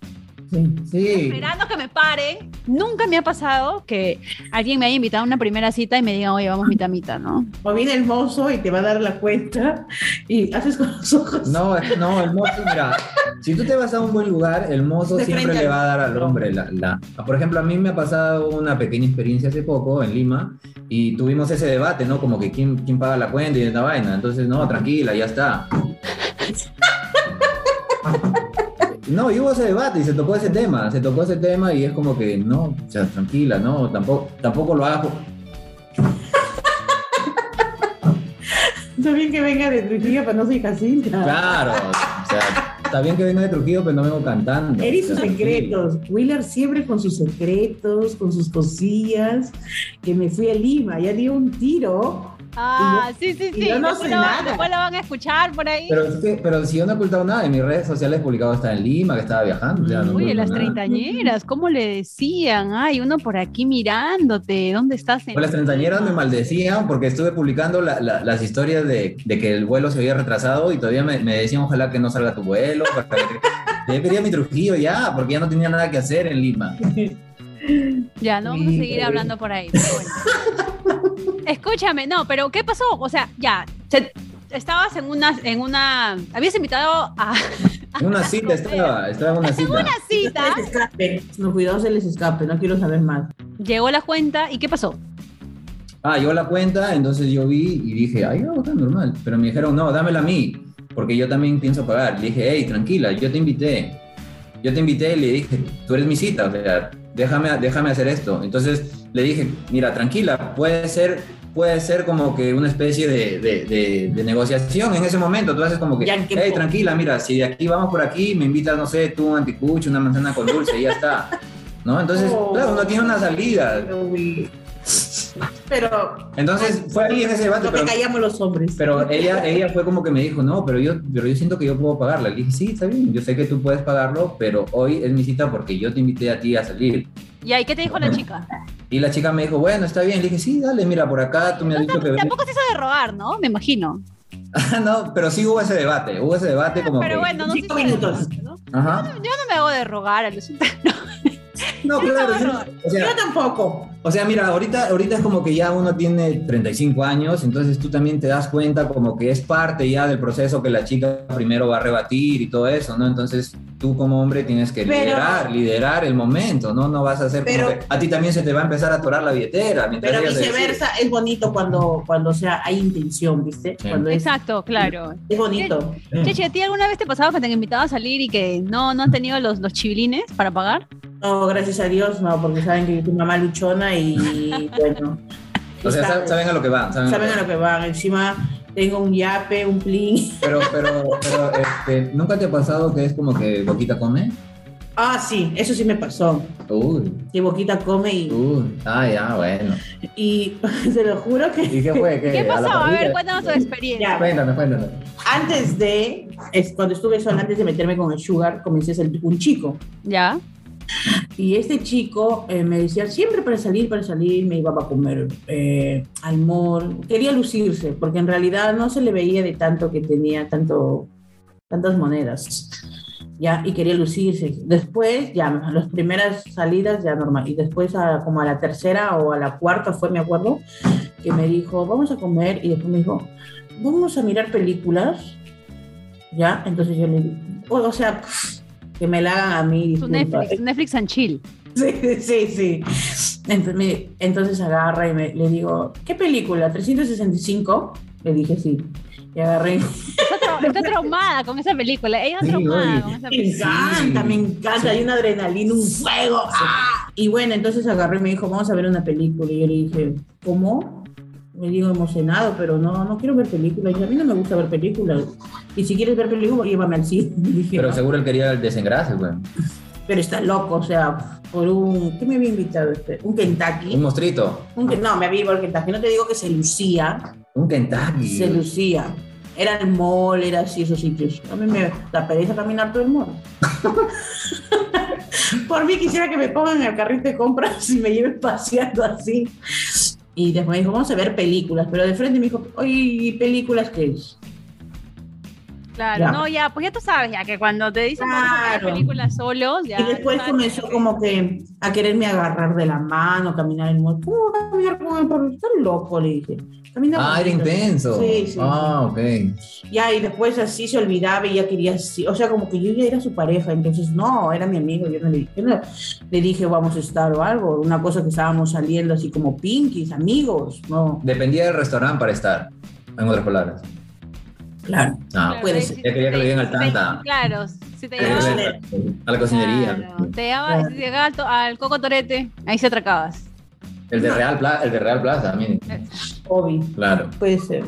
S3: Sí.
S2: Sí.
S1: esperando que me paren. Nunca me ha pasado que alguien me haya invitado a una primera cita y me diga, oye, vamos mitad mitad, ¿no?
S3: O viene el mozo y te va a dar la cuenta y haces con los ojos.
S2: No, es- no, el mozo, mira, si tú te vas a un buen lugar, el mozo
S3: De
S2: siempre le va a dar al hombre la, la- Por ejemplo, a mí me ha pasado una pequeña experiencia hace poco en Lima y tuvimos ese debate, ¿no? Como que quién, quién paga la cuenta y esta vaina. Entonces, no, tranquila, ya está. No, y hubo ese debate y se tocó ese tema, se tocó ese tema y es como que, no, o sea, tranquila, no, tampoco, tampoco lo hago.
S3: Está bien que venga de Trujillo, pero no soy Jacinta.
S2: Claro, o sea, está bien que venga de Trujillo, pero no vengo cantando.
S3: Él y sus secretos. Wheeler siempre con sus secretos, con sus cosillas. Que me fui a Lima, ya dio un tiro.
S1: Ah, sí, sí, sí.
S3: yo no
S1: después,
S3: sé
S1: lo,
S3: nada.
S1: después lo van a escuchar por ahí.
S2: Pero, es que- pero si yo no he ocultado nada, en mis redes sociales he publicado hasta en Lima, que estaba viajando. o sea, no oculto
S1: las
S2: nada.
S1: treintañeras, ¿cómo le decían? Ay, uno por aquí mirándote, ¿dónde estás? en
S2: Pues las treintañeras me maldecían porque estuve publicando la- la- las historias de, de que el vuelo se había retrasado y todavía me, me decían ojalá que no salga tu vuelo. para que- Yo quería mi Trujillo ya, porque ya no tenía nada que hacer en Lima.
S1: Ya, no vamos a seguir hablando por ahí. pero bueno. Escúchame, no, pero ¿qué pasó? O sea, ya, se- estabas en una, en una, habías invitado a
S2: En una cita estaba, estaba en una cita.
S1: una cita,
S3: Se les escape. No, cuidado, se les escape. No quiero saber más.
S1: llegó la cuenta y ¿qué pasó?
S2: Ah, yo la cuenta, entonces yo vi y dije, ay, no, está normal. Pero me dijeron, no, dámela a mí, porque yo también pienso pagar. Le dije, hey, tranquila, yo te invité. Yo te invité y le dije, tú eres mi cita, o sea, déjame, déjame hacer esto. Entonces le dije, mira, tranquila, puede ser, puede ser como que una especie de, de- de- de negociación en ese momento. Tú haces como que,
S3: Ya, ¿en qué
S2: hey, tranquila, mira, si de aquí vamos por aquí, me invitas, no sé, tú un anticucho, una manzana con dulce y ya está. ¿No? Entonces,
S3: Oh.
S2: claro, uno tiene una salida.
S3: Pero
S2: Entonces fue ahí en ese debate,
S3: lo que
S2: pero,
S3: callamos los hombres.
S2: pero ella, ella fue como que me dijo, no, pero yo, pero yo siento que yo puedo pagarla. Le dije, sí, está bien, yo sé que tú puedes pagarlo, pero hoy es mi cita porque yo te invité a ti a salir.
S1: ¿Y ahí qué te dijo la chica?
S2: Y la chica me dijo, bueno, está bien. Le dije, sí, dale, mira, por acá tú me has dicho que...
S1: Tampoco se hizo de rogar, ¿no? Me imagino.
S2: No, pero sí hubo ese debate, hubo ese debate como
S1: Pero
S2: que...
S1: bueno, no
S3: Cinco minutos.
S1: rogar, ¿no?
S2: Ajá.
S1: Yo no me hago de rogar a los
S2: No, claro,
S1: no,
S2: yo-
S1: no.
S2: o sea,
S3: Yo tampoco.
S2: O sea, mira, ahorita, ahorita es como que ya uno tiene 35 años, entonces tú también te das cuenta como que es parte ya del proceso que la chica primero va a rebatir y todo eso, ¿no? Entonces tú como hombre tienes que
S3: Pero-
S2: liderar, liderar el momento, ¿no? No vas a hacer como
S3: Pero-
S2: que a ti también se te va a empezar a atorar la billetera. mientras
S3: Pero viceversa es bonito cuando, cuando o sea, hay intención, ¿viste?
S2: Sí.
S3: Cuando es,
S1: Exacto, claro.
S3: es bonito.
S1: Cheche, ¿a ti alguna vez te pasaba que te han invitado a salir y que no, no han tenido los, los chivilines para pagar?
S3: No, gracias a Dios, no, porque saben que yo soy mamá luchona y bueno.
S2: O sea,
S3: saben,
S2: sa- saben a lo que van. Saben,
S3: saben
S2: a
S3: a
S2: lo
S3: que van. Encima tengo un yape, un plin.
S2: Pero, pero, pero, este, ¿nunca te ha pasado que es como que Boquita come?
S3: Ah, sí, eso sí me pasó.
S2: Uy,
S3: Que Boquita come y,
S2: uy, ah, ya, bueno.
S3: y se lo juro que
S2: ¿Y qué fue? ¿Qué,
S1: ¿Qué
S2: a
S1: pasó? A ver,
S2: parrilla?
S1: cuéntanos tu experiencia.
S3: Ya.
S2: Cuéntame, cuéntame.
S3: antes de, es, cuando estuve sola, antes de meterme con el sugar, comencé a ser un chico.
S1: ¿Ya?
S3: Y este chico eh, me decía siempre para salir, para salir, me iba a comer eh, al mall. Quería lucirse, porque en realidad no se le veía de tanto que tenía tanto, tantas monedas. Ya, y quería lucirse. Después, ya, las primeras salidas ya normal. Y después, a- como a la tercera o a la cuarta fue, me acuerdo, que me dijo, vamos a comer. Y después me dijo, vamos a mirar películas. Ya, entonces yo le digo, o, o sea, que me la hagan a mí.
S1: Tu. Netflix, Netflix and chill.
S3: Sí, sí, sí. Entonces, me- entonces agarra y me, le digo, ¿qué película? ¿365? Le dije sí. Y agarré.
S1: Está, tra- está traumada con esa película. Ella está
S2: Sí,
S1: traumada
S2: oye.
S1: con esa
S3: Me
S1: película.
S3: encanta,
S2: Sí.
S3: me encanta. Hay una adrenalina, un fuego. ¡ah! Y bueno, entonces agarré y me dijo, vamos a ver una película. Y yo le dije, ¿cómo? Me digo emocionado, pero no, no quiero ver películas. Y a mí no me gusta ver películas. Y si quieres ver películas, llévame al cine. Dije,
S2: Pero
S3: "Ah".
S2: seguro él quería el desengrase, güey.
S3: pero está loco, o sea, por un. ¿Qué me había invitado este? Un Kentucky.
S2: Un mostrito.
S3: Un no, me había ido al Kentucky. No te digo que se lucía,
S2: Un Kentucky.
S3: se lucía. Era el mall, era así esos sitios. A mí me da pereza caminar todo el mall. Por mí quisiera que me pongan en el carrito de compras y me lleven paseando así. Y después me dijo, vamos a ver películas. Pero de frente me dijo, oye, ¿y películas qué es?
S1: Claro,
S3: Ya.
S1: no, ya, pues ya tú sabes, ya que cuando te dicen vamos a ver
S3: Claro.
S1: películas solos, ya.
S3: y después
S1: sabes
S3: comenzó
S1: que-
S3: como que a quererme agarrar de la mano, caminar en el mall. ¿Cómo caminar con el perro? Estás loco, le dije.
S2: Ah, era intenso.
S3: Sí, sí.
S2: Ah, ok.
S3: Ya, y después así se olvidaba y ya quería así, o sea, como que yo ya era su pareja, entonces no, era mi amigo, yo no le, yo no le dije vamos a estar o algo, una cosa que estábamos saliendo así como pinkies, amigos, no,
S2: Dependía del restaurante para estar, en otras palabras.
S3: claro,
S2: Ah,
S1: Claro,
S3: puede ser.
S2: Ya quería que le digan al
S1: si
S2: tanta.
S1: Claro, si te
S3: Pero
S1: llegaba,
S3: eso
S2: Quería a la cocinería.
S1: claro, te llegaba, si te llegaba al, to- al Coco Torete, ahí se atracabas.
S2: El de Real Plaza, el de Real Plaza también.
S3: obvio,
S2: Claro.
S3: puede ser.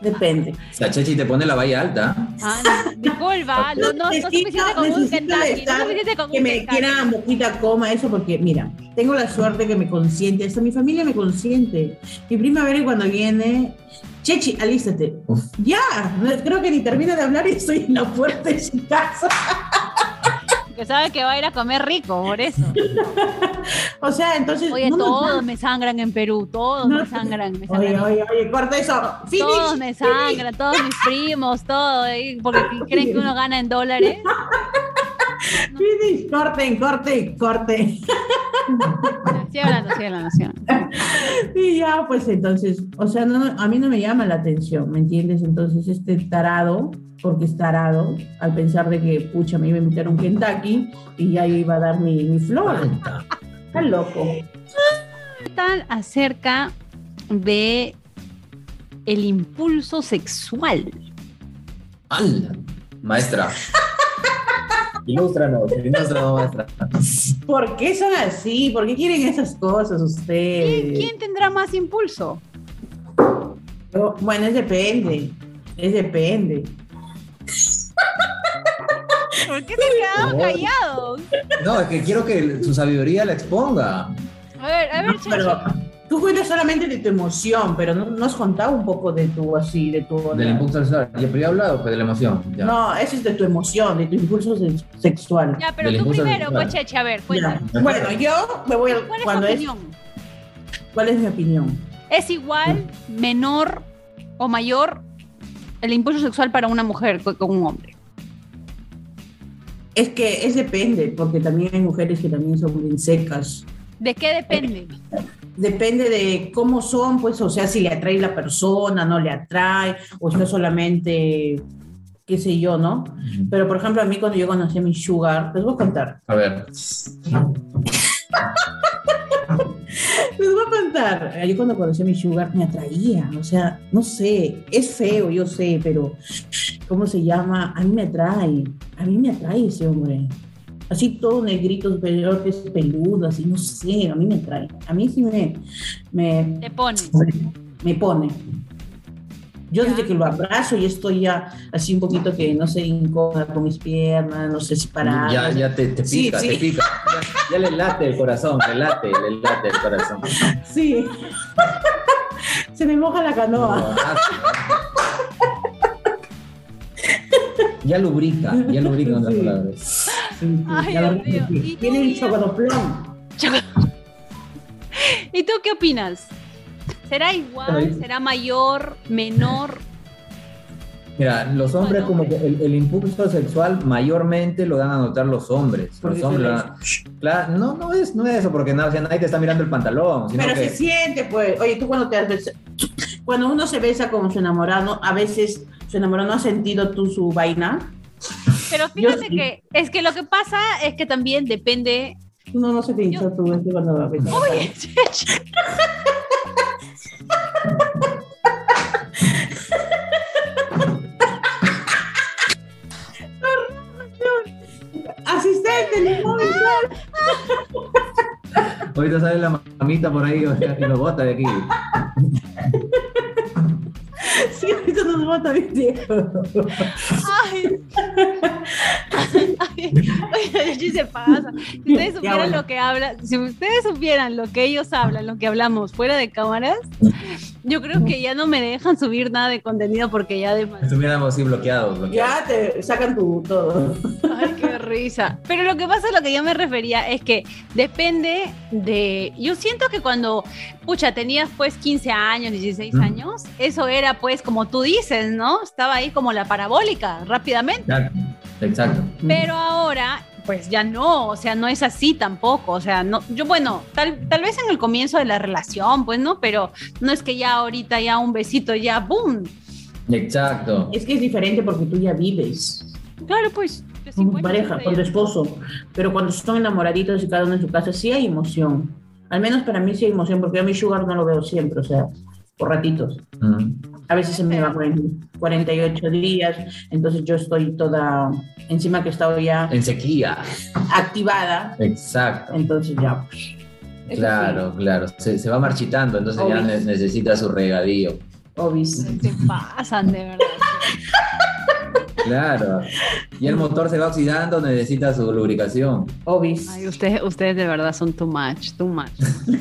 S3: Depende.
S2: O sea, Chechi te pone la valla alta.
S1: Ah, no, disculpa, no, no, no
S3: Necesito-
S1: suficiente con un Kentucky, no con
S3: Que
S1: un
S3: me
S1: Kentucky.
S3: quiera moquita coma eso porque mira, tengo la suerte que me consiente, hasta mi familia me consiente. Mi prima Vera cuando viene, Chechi, alístate.
S2: Uf.
S3: Ya, no- creo que ni termina de hablar y estoy en la puerta de su casa.
S1: Que sabe que va a ir a comer rico, por eso.
S3: O sea, entonces.
S1: Oye,
S3: no
S1: todos me sangran en Perú, todos
S3: No,
S1: me sangran, me
S3: Oye,
S1: sangran.
S3: oye, oye, corta eso. Finish.
S1: Todos me sangran, todos mis primos, todo, porque creen que uno gana en dólares.
S3: Finish, corten, corten.
S1: Ya, Sigue hablando, sigue hablando, sigue hablando.
S3: Y ya, pues entonces, o sea, no, a mí no me llama la atención, ¿me entiendes? Entonces, este tarado, porque es tarado, al pensar de que, pucha, me iba a invitar a un Kentucky y ya yo iba a dar mi, mi flor. Está loco.
S1: ¿Qué tal acerca de el impulso sexual?
S2: ¡Hala! Maestra. Ilústranos, ilústranos, maestra.
S3: ¿Por qué son así? ¿Por qué quieren esas cosas ustedes?
S1: ¿Quién, quién tendrá más impulso?
S3: Bueno, es depende. Es depende.
S1: ¿Por qué se quedaron
S2: No.
S1: callados?
S2: No, es que quiero que su sabiduría la exponga.
S1: A ver, a ver,
S3: No. Tú cuentas solamente de tu emoción, pero no, no has contado un poco de tu así, de tu
S2: Del impulso sexual. Ya, pero he hablado pues, de la emoción. Ya.
S3: No, eso es de tu emoción, de tu impulso se- sexual.
S1: Ya, pero
S2: del
S1: tú primero,
S2: sexual.
S1: Chechi, a ver, cuéntanos.
S3: Bueno, yo me voy al
S1: ¿Cuál es tu
S3: cuando es,
S1: opinión?
S3: ¿Cuál es mi opinión?
S1: ¿Es igual, menor o mayor el impulso sexual para una mujer que con un hombre?
S3: Es que es depende, porque también hay mujeres que también son bien secas.
S1: ¿De qué depende?
S3: Depende de cómo son, pues, o sea, si le atrae la persona, no le atrae, o está solamente, qué sé yo, ¿no? Pero, por ejemplo, a mí cuando yo conocí a mi sugar, les voy a contar,
S2: A ver.
S3: les voy a contar. Yo cuando conocí a mi sugar me atraía, o sea, no sé, es feo, yo sé, pero, ¿cómo se llama? A mí me atrae, a mí me atrae ese hombre. Así todo negrito, pelotes peludo, así, no sé, a mí me atrae. A mí sí me, me,
S1: Te pone.
S3: me pone. Yo
S1: Ya.
S3: desde que lo abrazo y estoy ya así un poquito que no sé, incómoda con mis piernas, no sé si parar.
S2: Ya, ya te, te
S3: Sí,
S2: pica,
S3: sí.
S2: te pica. Ya, ya le late el corazón, le late, le late el corazón.
S3: Sí. Se me moja la canoa.
S2: Ya lubrica, ya lubrica en otras
S3: Sí.
S2: palabras.
S3: Sí, sí,
S1: Ay,
S3: la
S1: Dios
S3: verdad que
S1: mío.
S3: sí.
S1: ¿Y tú,
S3: Tiene chocodoplón.
S1: ¿Y tú qué opinas? ¿Será igual? ¿Será mayor? ¿Menor?
S2: Mira, los hombres
S1: Bueno,
S2: como que el, el impulso sexual mayormente lo dan a notar los hombres. Los hombres Claro, no, no es, no es eso, porque no, o sea, nadie te está mirando el pantalón. Sino
S3: Pero
S2: que,
S3: se siente, pues. Oye, tú cuando te has besa- Cuando uno se besa con su enamorado, a veces su enamorado no ha sentido tú su vaina.
S1: Pero fíjate que es que lo que pasa es que también depende.
S3: No, no se te hinchó tu este cuando
S1: Oye,
S3: Asistente, le
S2: Ahorita sale la mamita por ahí o sea, y lo bota de aquí.
S3: Sí, ahorita nos bota mi viejo.
S1: Ay. Oye, se pasa. Si ustedes
S3: Ya,
S1: supieran
S3: bueno.
S1: lo que hablan, si ustedes supieran lo que ellos hablan, lo que hablamos fuera de cámaras, yo creo que ya no me dejan subir nada de contenido porque ya de
S2: Estuviéramos así bloqueados. bloqueados.
S3: Ya te sacan tu todo.
S1: Ay, qué risa. Pero lo que pasa, lo que yo me refería es que depende de. Yo siento que cuando, pucha, tenías pues 15 años, 16
S2: Mm.
S1: años, eso era pues como tú dices, ¿no? Estaba ahí como la parabólica, rápidamente.
S2: Exacto. Exacto.
S1: Pero ahora, pues ya no, o sea, no es así tampoco. O sea, no, yo, bueno, tal, tal vez en el comienzo de la relación, pues, ¿no? Pero no es que ya ahorita ya un besito, ya, ¡boom!
S2: Exacto.
S3: Es que es diferente porque tú ya vives
S1: Claro, pues.
S3: con tu
S1: 50,
S3: pareja,
S1: 60
S3: con tu esposo. Pero cuando son enamoraditos y cada uno en su casa, sí hay emoción. Al menos para mí sí hay emoción, porque yo a mi sugar no lo veo siempre, o sea, por ratitos.
S2: Mm.
S3: A veces se me va 40 48 días, entonces yo estoy toda encima que he estado ya
S2: En sequía.
S3: activada,
S2: Exacto.
S3: entonces ya. pues,
S2: Claro, claro. Se, se va marchitando, entonces ya
S3: Obvio.
S2: ne- necesita su regadío.
S3: obis.
S1: Se pasan, de verdad.
S2: Claro. Y el motor se va oxidando, necesita su lubricación.
S3: Obis.
S1: Ay, ustedes, ustedes de verdad son too much, too much.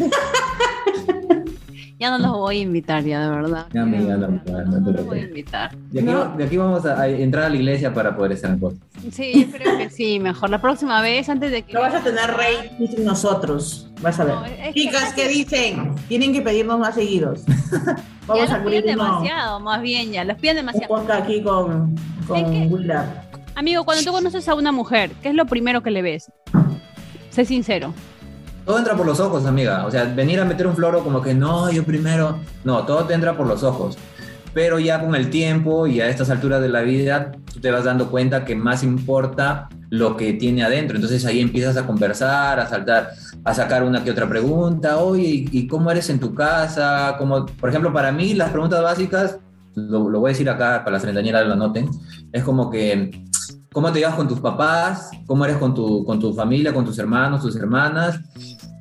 S1: ya no los voy a invitar, ya de verdad.
S2: Ya, amiga, no, no, no te
S1: los voy a invitar.
S2: De aquí,
S3: No.
S2: de aquí vamos a, a entrar a la iglesia para poder estar en cosas.
S1: Sí, yo creo que sí, mejor. La próxima vez, antes de que.
S3: No vas a tener rey sin nosotros, vas a ver.
S1: No, que
S3: Chicas, ¿qué dicen? Tienen que pedirnos más seguidos. Vamos
S1: ya
S3: a
S1: los piden demasiado, más bien ya, los piden
S3: un
S1: demasiado.
S3: podcast aquí con, con
S1: Es que-. Amigo, cuando tú conoces a una mujer, ¿qué es lo primero que le ves? Sé sincero.
S2: Todo entra por los ojos, amiga. O sea, venir a meter un floro como que no, yo primero. No, todo te entra por los ojos. Pero ya con el tiempo y a estas alturas de la vida, tú te vas dando cuenta que más importa lo que tiene adentro. Entonces ahí empiezas a conversar, a saltar, a sacar una que otra pregunta. Oye, ¿y cómo eres en tu casa? Como, por ejemplo, para mí las preguntas básicas, lo, voy a decir acá para las treintañeras lo noten, es como que cómo te llevas con tus papás, cómo eres con tu, con tu familia, con tus hermanos, tus hermanas.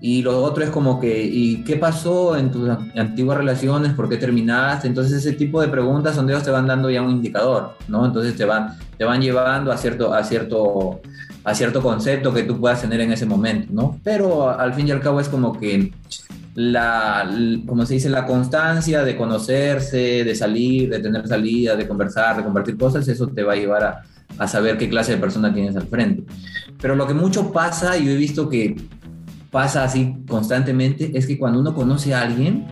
S2: Y lo otro es como que, ¿y qué pasó en tus antiguas relaciones? ¿Por qué terminaste? Entonces ese tipo de preguntas, sondeos te van dando ya un indicador, ¿no? Entonces te van, te van llevando a cierto, a, cierto, a cierto concepto que tú puedas tener en ese momento, ¿no? Pero al fin y al cabo es como que la, como se dice, la constancia de conocerse, de salir, de tener salida, de conversar, de compartir cosas, eso te va a llevar a, a saber qué clase de persona tienes al frente. Pero lo que mucho pasa, yo he visto que pasa así constantemente, es que cuando uno conoce a alguien,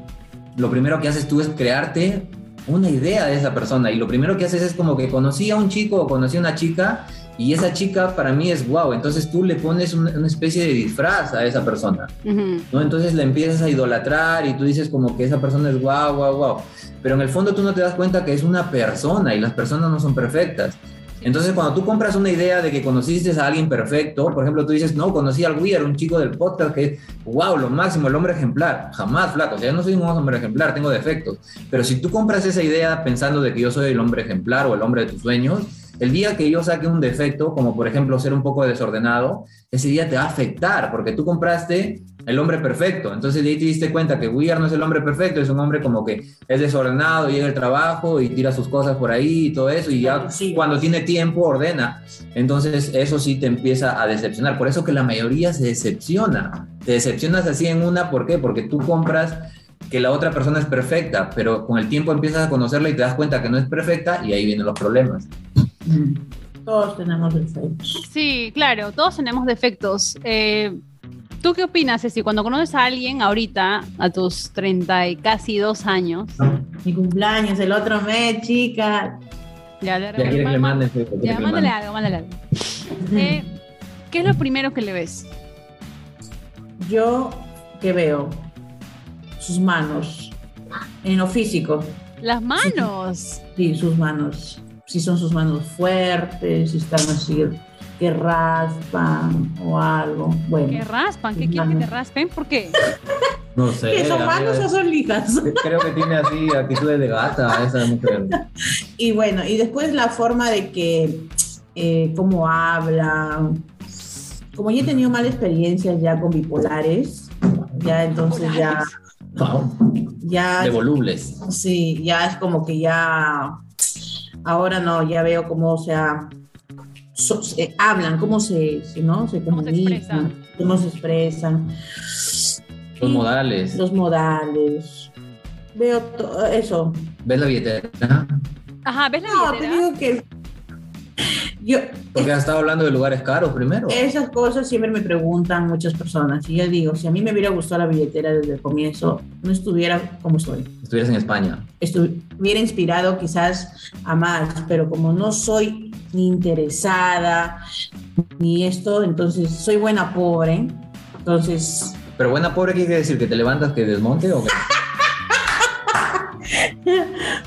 S2: lo primero que haces tú es crearte una idea de esa persona. Y lo primero que haces es como que conocí a un chico o conocí a una chica y esa chica para mí es guau. Entonces tú le pones una, una especie de disfraz a esa persona. ¿no? Entonces la empiezas a idolatrar y tú dices como que esa persona es guau, guau, guau. Pero en el fondo tú no te das cuenta que es una persona y las personas no son perfectas. Entonces cuando tú compras una idea de que conociste a alguien perfecto, por ejemplo tú dices, no, conocí al Weir, un chico del podcast que es, wow, lo máximo, el hombre ejemplar. Jamás, flaco, o sea, yo no soy un hombre ejemplar, tengo defectos. Pero si tú compras esa idea pensando de que yo soy el hombre ejemplar o el hombre de tus sueños, el día que yo saque un defecto, como por ejemplo ser un poco desordenado, ese día te va a afectar porque tú compraste el hombre perfecto. Entonces de ahí te diste cuenta que Weir no es el hombre perfecto, es un hombre como que es desordenado, llega al trabajo y tira sus cosas por ahí y todo eso y ya
S3: Sí.
S2: cuando tiene tiempo ordena. Entonces eso sí te empieza a decepcionar. Por eso que la mayoría se decepciona. Te decepcionas así en una, ¿por qué? Porque tú compras que la otra persona es perfecta, pero con el tiempo empiezas a conocerla y te das cuenta que no es perfecta y ahí vienen los problemas.
S3: Todos tenemos defectos.
S1: Sí, claro, todos tenemos defectos. Eh, ¿Tú qué opinas, Ceci? Cuando conoces a alguien ahorita, a tus 30 y casi dos años,
S3: Mi cumpleaños, el otro mes, chica.
S1: ya,
S2: Ya que le ya quiere
S1: Ya,
S2: que le
S1: mándale algo, mándale algo. Eh, ¿Qué es lo primero que le ves?
S3: Yo, ¿qué veo? Sus manos. En lo físico.
S1: Las manos.
S3: Sí, sus manos. si son sus manos fuertes, si están así que raspan o algo. Bueno.
S1: ¿Que raspan? ¿Qué quieren que te raspen? ¿Por qué?
S2: No sé.
S3: ¿Que son manos o son lijas?
S2: Creo que tiene así actitudes de gata esa mujer.
S3: Y bueno, y después la forma de que, eh, cómo habla. Como ya he tenido malas experiencias ya con bipolares, ya entonces ya. Ya.
S2: De volubles.
S3: Sí, ya es como que ya. Ahora no, ya veo cómo, o sea, so- hablan, cómo se, ¿no? se
S1: ¿Cómo se
S3: comunican, cómo se expresan.
S2: Los
S3: Y
S2: modales.
S3: Los modales. Veo to- eso.
S2: ¿Ves la billetera?
S1: Ajá, ¿ves la
S3: No, te
S1: billetera?
S3: digo que yo,
S2: Porque has estado hablando de lugares caros primero.
S3: esas cosas siempre me preguntan muchas personas. Y yo digo, si a mí me hubiera gustado la billetera desde el comienzo, no estuviera como estoy.
S2: Estuvieras en España.
S3: Estuviera inspirado quizás a más, pero como no soy ni interesada ni esto, entonces soy buena pobre. Entonces,
S2: Pero buena pobre, ¿qué quiere decir? ¿Que te levantas que desmonte o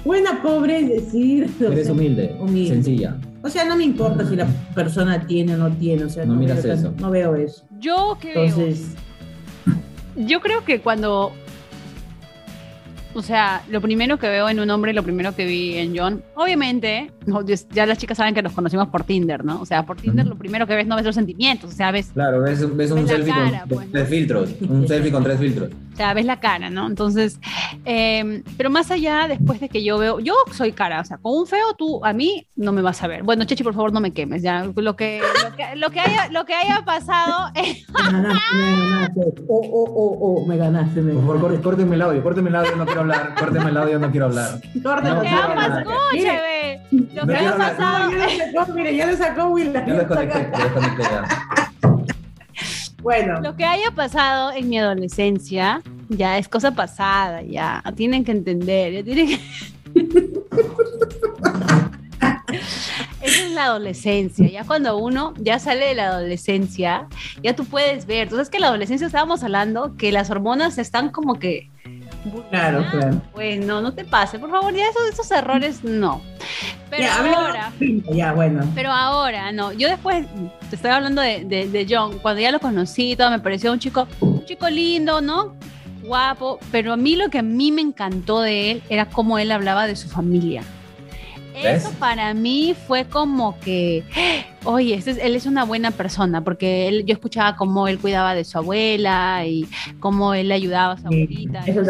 S3: buena pobre es decir, o
S2: eres
S3: sea,
S2: humilde,
S3: humilde.
S2: sencilla?
S3: O sea, no me importa si la persona tiene o no tiene, o sea,
S2: No
S3: no,
S2: miras
S3: veo,
S2: eso.
S3: no veo eso.
S1: Yo que veo.
S3: Entonces,
S1: Yo creo que cuando. O sea, lo primero que veo en un hombre, lo primero que vi en John, obviamente, no, ya- las chicas saben que nos conocimos por Tinder, ¿no? O sea, por Tinder lo primero que ves no ves los sentimientos, o sea, ves,
S2: Claro, ves, ves un
S1: Ves
S2: selfie
S1: cara,
S2: con
S1: pues, ¿no?
S2: tres filtros. Un selfie con tres filtros.
S1: o sea, ves la cara, ¿no? Entonces, eh, pero más allá, después de que yo veo, yo soy cara, o sea, con un feo tú a mí no me vas a ver. Bueno, Chechi, por favor, no me quemes, ya, lo que, lo que, lo que haya, lo que haya pasado, eh,
S3: me ganaste, me ganaste. O, o, o, o, me ganaste, me
S2: Por favor,
S3: ganaste.
S2: cór- córtenme el audio, córtenme el audio, no quiero hablar. Córtenme el audio, no quiero hablar.
S3: Corta,
S2: No,
S1: lo que
S2: quiero
S1: escúchame, lo que ha pasado,
S3: ya lo sacó, mire, ya lo sacó Will.
S2: Ya lo desconecté, ya desconecté ya.
S3: Bueno,
S1: Lo que haya pasado en mi adolescencia ya es cosa pasada, ya tienen que entender, ya tienen que... Es la adolescencia, ya cuando uno ya sale de la adolescencia, ya tú puedes ver, entonces que la adolescencia estábamos hablando que las hormonas están como que...
S3: claro, claro.
S1: Pues no, te pase, por favor, ya esos, esos errores no. Pero
S3: Ya,
S1: ahora...
S3: Ya, bueno.
S1: Pero ahora, no, yo después, te estoy hablando de, de, de John, cuando ya lo conocí, todo, me pareció un chico, un chico lindo, ¿no? Guapo, pero a mí lo que a mí me encantó de él era cómo él hablaba de su familia. Eso para mí fue como que, oye, este es- él es una buena persona, porque él, yo escuchaba cómo él cuidaba de su abuela y cómo él le ayudaba a su abuelita.
S3: Eso es.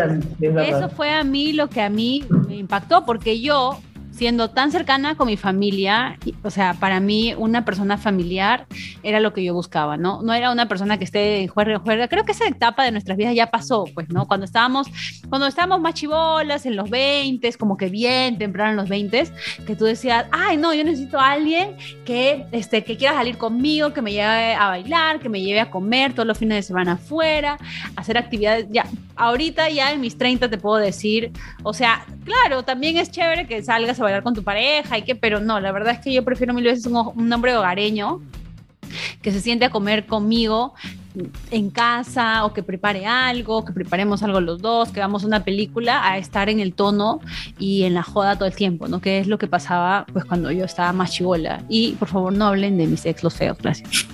S1: Eso fue a mí lo que a mí me impactó, porque yo, siendo tan cercana con mi familia, o sea, para mí una persona familiar era lo que yo buscaba, ¿no? No era una persona que esté en juerga, juerga. Creo que esa etapa de nuestras vidas ya pasó, pues, ¿no? Cuando estábamos, cuando estábamos más chivolas, en los 20, como que bien temprano en los 20, que tú decías, ay, no, yo necesito a alguien que, este, que quiera salir conmigo, que me lleve a bailar, que me lleve a comer todos los fines de semana afuera, hacer actividades, ya, ahorita ya en mis 30 te puedo decir, o sea, claro, también es chévere que salgas a bailar con tu pareja y que, pero no, la verdad es que yo prefiero mil veces un, un hombre hogareño que se siente a comer conmigo en casa o que prepare algo, que preparemos algo los dos, que hagamos una película, a estar en el tono y en la joda todo el tiempo, ¿no? Que es lo que pasaba pues cuando yo estaba más chivola. Y por favor no hablen de mis ex los feos, gracias.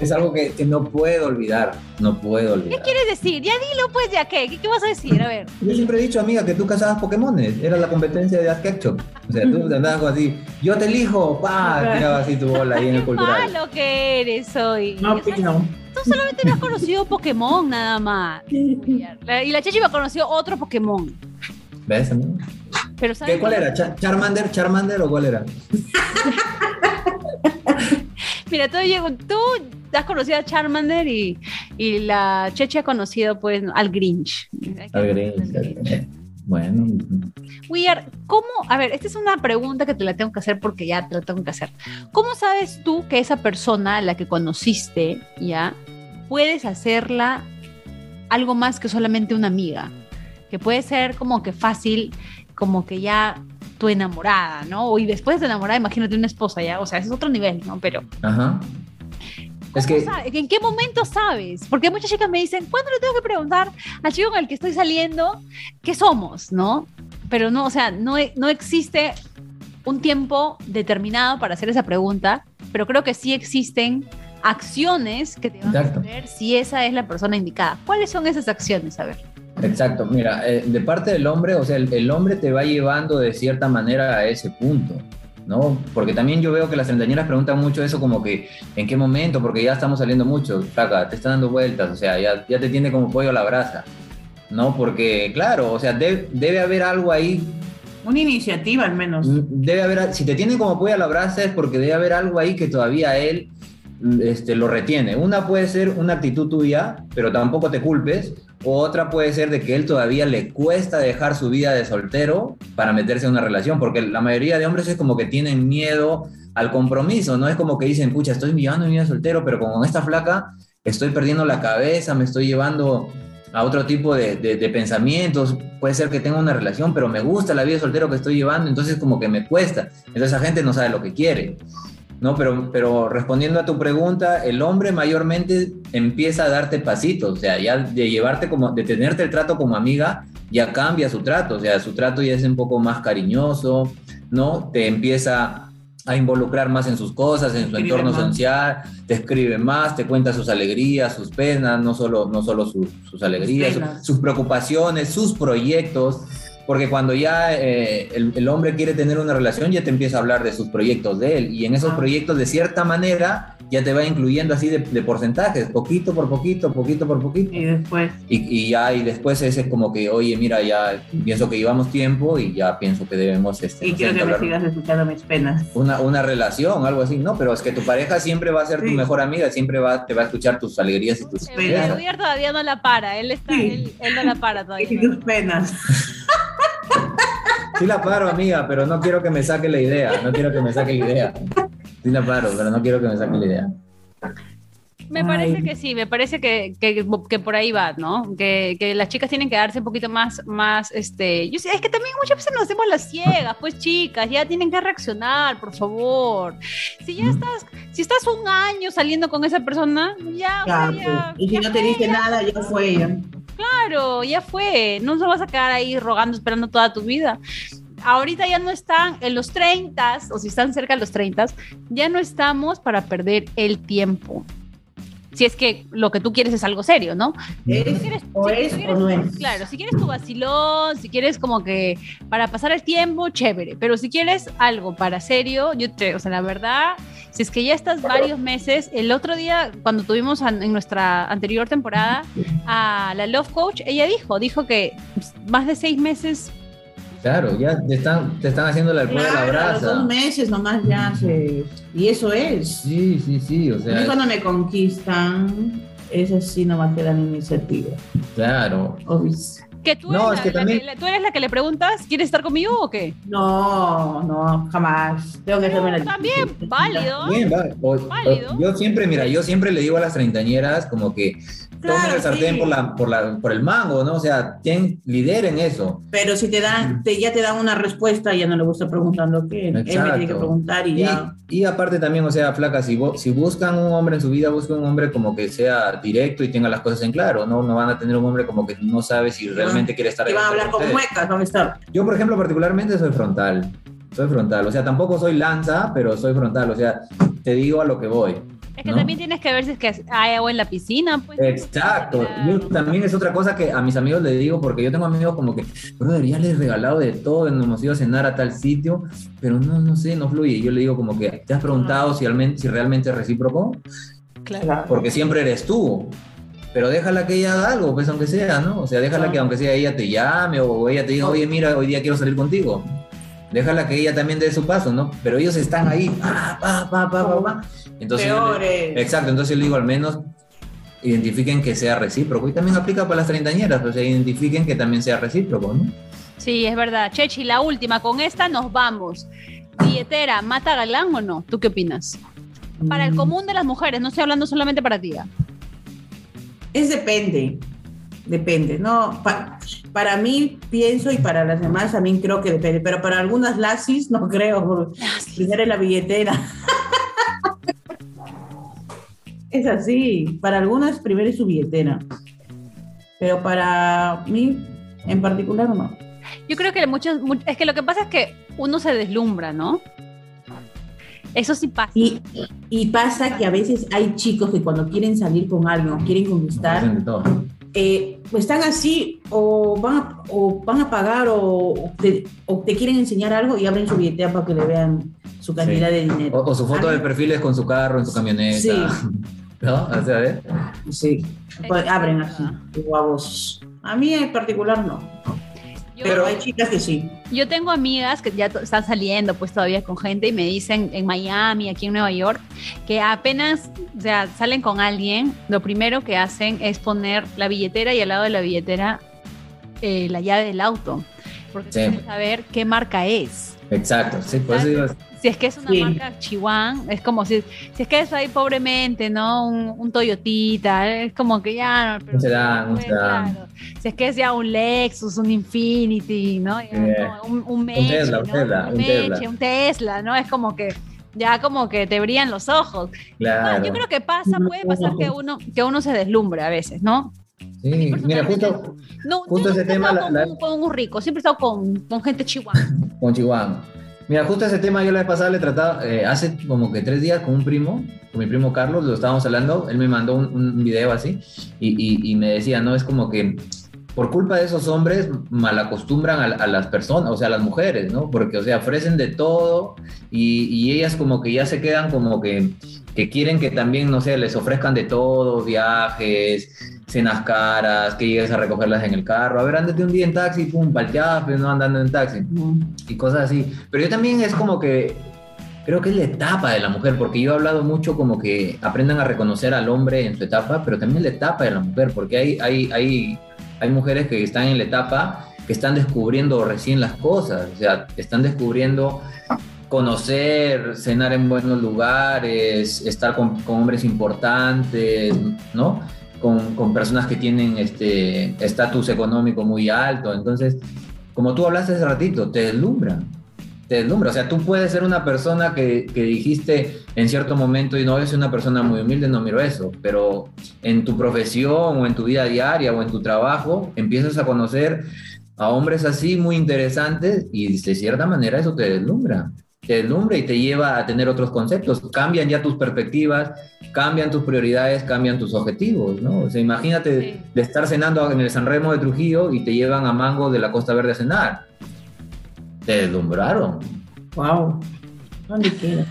S2: Es algo que, que no puedo olvidar. No puedo olvidar.
S1: ¿Qué quieres decir? Ya dilo pues, ya qué, ¿qué, qué vas a decir? A ver.
S2: Yo siempre he dicho, amiga, que tú cazabas Pokémones. Era la competencia de Ask Ketchup. O sea, tú andabas así, yo te elijo, pa, tiraba así tu bola ahí en el
S1: Qué
S2: cultural.
S1: malo que eres hoy.
S3: No
S1: O sea,
S3: opino.
S1: Tú solamente me has conocido Pokémon nada más. Y la Chechi me ha conocido otro Pokémon.
S2: ¿Ves, amigo?
S1: Pero ¿sabes
S2: ¿Qué, ¿Cuál era? ¿Char- ¿Charmander? ¿Charmander o cuál era?
S1: Mira, tú, llego- tú has conocido a Charmander y, y la Chechi ha conocido pues al Grinch.
S2: Al Grinch. Bueno,
S1: Weird, ¿cómo? A ver, esta es una pregunta que te la tengo que hacer porque ya te la tengo que hacer. ¿Cómo sabes tú que esa persona a la que conociste ya puedes hacerla algo más que solamente una amiga? Que puede ser como que fácil, como que ya tu enamorada, ¿no? Y después de enamorada, imagínate una esposa ya, o sea, ese es otro nivel, ¿no? Pero
S2: ajá. Es
S1: ¿Cómo
S2: que
S1: ¿En qué momento sabes? Porque muchas chicas me dicen, ¿cuándo le tengo que preguntar al chico con el que estoy saliendo qué somos, no? pero no, o sea, no, no existe un tiempo determinado para hacer esa pregunta, pero creo que sí existen acciones que te van a saber si esa es la persona indicada. ¿Cuáles son esas acciones? A ver.
S2: Exacto, mira, eh, de parte del hombre, o sea, el, hombre te va llevando de cierta manera a ese punto. ¿No? Porque también yo veo que las treintañeras preguntan mucho eso como que, ¿en qué momento? Porque ya estamos saliendo mucho, flaca, te está dando vueltas, o sea, ya, ya te tiene como pollo a la brasa, ¿no? Porque, claro, o sea, debe haber algo ahí.
S3: Una iniciativa al menos.
S2: Mm, debe haber, si te tiene como pollo a la brasa es porque debe haber algo ahí que todavía él este, lo retiene. Una puede ser una actitud tuya, pero tampoco te culpes, otra puede ser de que él todavía le cuesta dejar su vida de soltero para meterse en una relación, porque la mayoría de hombres es como que tienen miedo al compromiso, no es como que dicen, pucha, estoy llevando mi vida soltero, pero con esta flaca estoy perdiendo la cabeza, me estoy llevando a otro tipo de, de, pensamientos, puede ser que tenga una relación, pero me gusta la vida soltero que estoy llevando, entonces como que me cuesta, entonces la gente no sabe lo que quiere. ¿No? Pero, pero respondiendo a tu pregunta, el hombre mayormente empieza a darte pasitos, o sea, ya de llevarte como, de tenerte el trato como amiga, ya cambia su trato, o sea, su trato ya es un poco más cariñoso, ¿no? Te empieza a involucrar más en sus cosas, en su entorno social, te escribe más, te cuenta sus alegrías, sus penas, no solo, no solo sus alegrías, sus preocupaciones, sus proyectos porque cuando ya eh, el, hombre quiere tener una relación, ya te empieza a hablar de sus proyectos de él, y en esos proyectos, de cierta manera, ya te va incluyendo así de, porcentajes, poquito por poquito, poquito por poquito.
S3: Y después.
S2: Y, ya, y después ese es como que, oye, mira, ya pienso que llevamos tiempo y ya pienso que debemos. Este,
S3: y quiero que me sigas escuchando mis penas.
S2: Una, una relación, algo así, no, pero es que tu pareja siempre va a ser tu mejor amiga, siempre va, te va a escuchar tus alegrías y tus
S1: penas. El todavía no la para, él, está, él, él no la para todavía.
S3: Y tus penas.
S2: Sí la paro, amiga, pero no quiero que me saque la idea. No quiero que me saque la idea. Sí la paro, pero no quiero que me saque la idea.
S1: Me parece que sí, me parece que, que, por ahí va, ¿no? Que, que, las chicas tienen que darse un poquito más, más, este, yo sé, es que también muchas veces nos hacemos las ciegas, pues chicas, ya tienen que reaccionar, por favor. Si ya estás, si estás un año saliendo con esa persona, ya,
S3: pues. y si no te dice nada, ya fue ella.
S1: Claro, ya fue. No se vas a quedar ahí rogando, esperando toda tu vida. Ahorita ya no están en los 30 o si están cerca de los 30, ya no estamos para perder el tiempo. Si es que lo que tú quieres es algo serio, ¿no?
S3: o es o no es.
S1: Claro, si quieres tu vacilón, si quieres como que para pasar el tiempo, chévere. Pero si quieres algo para serio, yo te, o sea, la verdad, si es que ya estás varios meses, el otro día cuando tuvimos en nuestra anterior temporada a la Love Coach, ella dijo, dijo que más de seis meses
S2: Claro, ya te están, te están haciendo la alcohol la brasa.
S3: Dos meses nomás ya se... Y eso es.
S2: Sí, sí, sí, o sea...
S3: Y cuando me conquistan, eso sí no va a quedar iniciativa.
S2: Claro.
S3: Obvio
S1: tú, eres la, que tú eres la que le preguntas, ¿quieres estar conmigo o qué?
S3: No, no, jamás. Tengo que hacerme la
S1: También, válido.
S2: Bien, válido. yo siempre, mira, yo siempre le digo a las treintañeras como que tomen el sartén por, la, por, la, por el mango, ¿no? O sea, ten, lideren eso.
S3: Pero si te dan, te, ya te dan una respuesta, ya no le gusta preguntando qué. Él me tiene que preguntar y, ya.
S2: Y aparte también, o sea, flaca, si, si buscan un hombre en su vida, buscan un hombre como que sea directo y tenga las cosas en claro, ¿no? No van a tener un hombre como que no sabe si realmente quiere estar...
S3: Y van a hablar con muecas, van a estar.
S2: Yo, por ejemplo, particularmente soy frontal. Soy frontal, o sea, tampoco soy lanza, pero soy frontal, o sea, te digo a lo que voy.
S1: Es que también tienes que ver si es que hay agua en la piscina. Pues,
S2: Exacto. Yo también es otra cosa que a mis amigos les digo, porque yo tengo amigos como que, brother, ya les he regalado de todo, nos hemos ido a cenar a tal sitio, pero no, no sé, no fluye. Yo le digo como que, ¿te has preguntado si, realmente, si realmente es recíproco?
S1: Claro.
S2: Porque siempre eres tú. Pero déjala que ella haga algo, pues aunque sea, ¿no? O sea, déjala que aunque sea ella te llame o ella te diga, oye, mira, hoy día quiero salir contigo déjala que ella también dé su paso, ¿no? Pero ellos están ahí, pa, pa, pa, pa, pa, Entonces, exacto, entonces yo le digo al menos identifiquen que sea recíproco y también aplica para las treintañeras, o sea, identifiquen que también sea recíproco, ¿no?
S1: Sí, es verdad. Chechi, la última, con esta nos vamos. Billetera, ¿mata galán o no? ¿Tú qué opinas? Para el mm. común de las mujeres, no estoy hablando solamente para ti.
S3: Es depende depende, ¿no? para mí pienso y para las demás también creo que depende, pero para algunas lasis no creo, primero en la billetera. es así, para algunas primero es su billetera, pero para mí en particular no.
S1: Yo creo que muchos, mu- es que lo que pasa es que uno se deslumbra, ¿no? Eso sí pasa.
S3: Y, y pasa que a veces hay chicos que cuando quieren salir con alguien o quieren conquistar. Eh, están así o van a, o van a pagar o, o te, o te quieren enseñar algo y abren su billetera para que le vean su cantidad
S2: Sí.
S3: de dinero.
S2: O, o su foto
S3: A
S2: de
S3: mí-
S2: perfil es con su carro, en su camioneta.
S3: Sí.
S2: ¿No? O sea, ¿ves?
S3: Sí, pues abren así, guavos. A mí en particular no,
S1: Yo,
S3: pero hay chicas que sí.
S1: yo tengo amigas que ya están saliendo pues todavía con gente y me dicen en Miami, aquí en Nueva York, que apenas, o sea, salen con alguien, lo primero que hacen es poner la billetera y al lado de la billetera eh, la llave del auto, porque
S2: Sí.
S1: quieren saber qué marca es.
S2: Exacto, sí, por eso digo,
S1: Si es que es una
S3: Sí.
S1: marca Chihuahua, es como si, si es que es ahí pobremente, ¿no? Un, un Toyotita, es como que ya... pero-
S2: Un sedán, un
S1: pues,
S2: sedán.
S1: claro. Si es que es ya un Lexus, un Infinity, ¿no?
S2: Eh,
S1: no, un, un Meche,
S2: Tesla, un
S1: ¿no?
S2: Tesla, un
S1: Meche,
S2: Tesla.
S1: un Tesla, ¿no? Es como que ya como que te brillan los ojos.
S2: claro.
S1: Yo creo que pasa, puede pasar que uno, que uno se deslumbre a veces, ¿no?
S2: Sí, mira, justo
S1: No,
S2: Justo
S1: yo
S2: ese tema,
S1: estado
S2: la-
S1: con, un, con un rico, siempre he estado con, con gente chihuahua.
S2: con Chihuahua. Mira, justo ese tema yo la vez pasada le trataba, eh, hace como que tres días con un primo, con mi primo Carlos, lo estábamos hablando, él me mandó un, video así y, me decía, no, es como que por culpa de esos hombres malacostumbran a, a las personas, o sea, a las mujeres, ¿no? Porque, o sea, ofrecen de todo y ellas como que ya se quedan como que, que quieren que también, no sé, les ofrezcan de todo, viajes, cenas caras, que llegues a recogerlas en el carro. A ver, ándate un día en taxi, pum, palteadas, pero no andando en taxi y cosas así. Pero yo también es como que creo que es la etapa de la mujer, porque yo he hablado mucho como que aprendan a reconocer al hombre en su etapa, pero también la etapa de la mujer, porque hay, hay, hay, hay mujeres que están en la etapa que están descubriendo recién las cosas, o sea, están descubriendo conocer, cenar en buenos lugares, estar con, hombres importantes, ¿no? Con, personas que tienen este estatus económico muy alto. Entonces, como tú hablaste hace ratito, te deslumbra. Te deslumbra. O sea, tú puedes ser una persona que, que dijiste en cierto momento, y no, es una persona muy humilde, no miro eso, pero en tu profesión o en tu vida diaria o en tu trabajo, empiezas a conocer a hombres así muy interesantes y de cierta manera eso te deslumbra. Te deslumbra y te lleva a tener otros conceptos. Cambian ya tus perspectivas, cambian tus prioridades, cambian tus objetivos, ¿no? O sea, imagínate
S1: Sí.
S2: de estar cenando en el San Remo de Trujillo y te llevan a Mango de la Costa Verde a cenar. Te deslumbraron,
S3: Wow. ¿Dónde queda?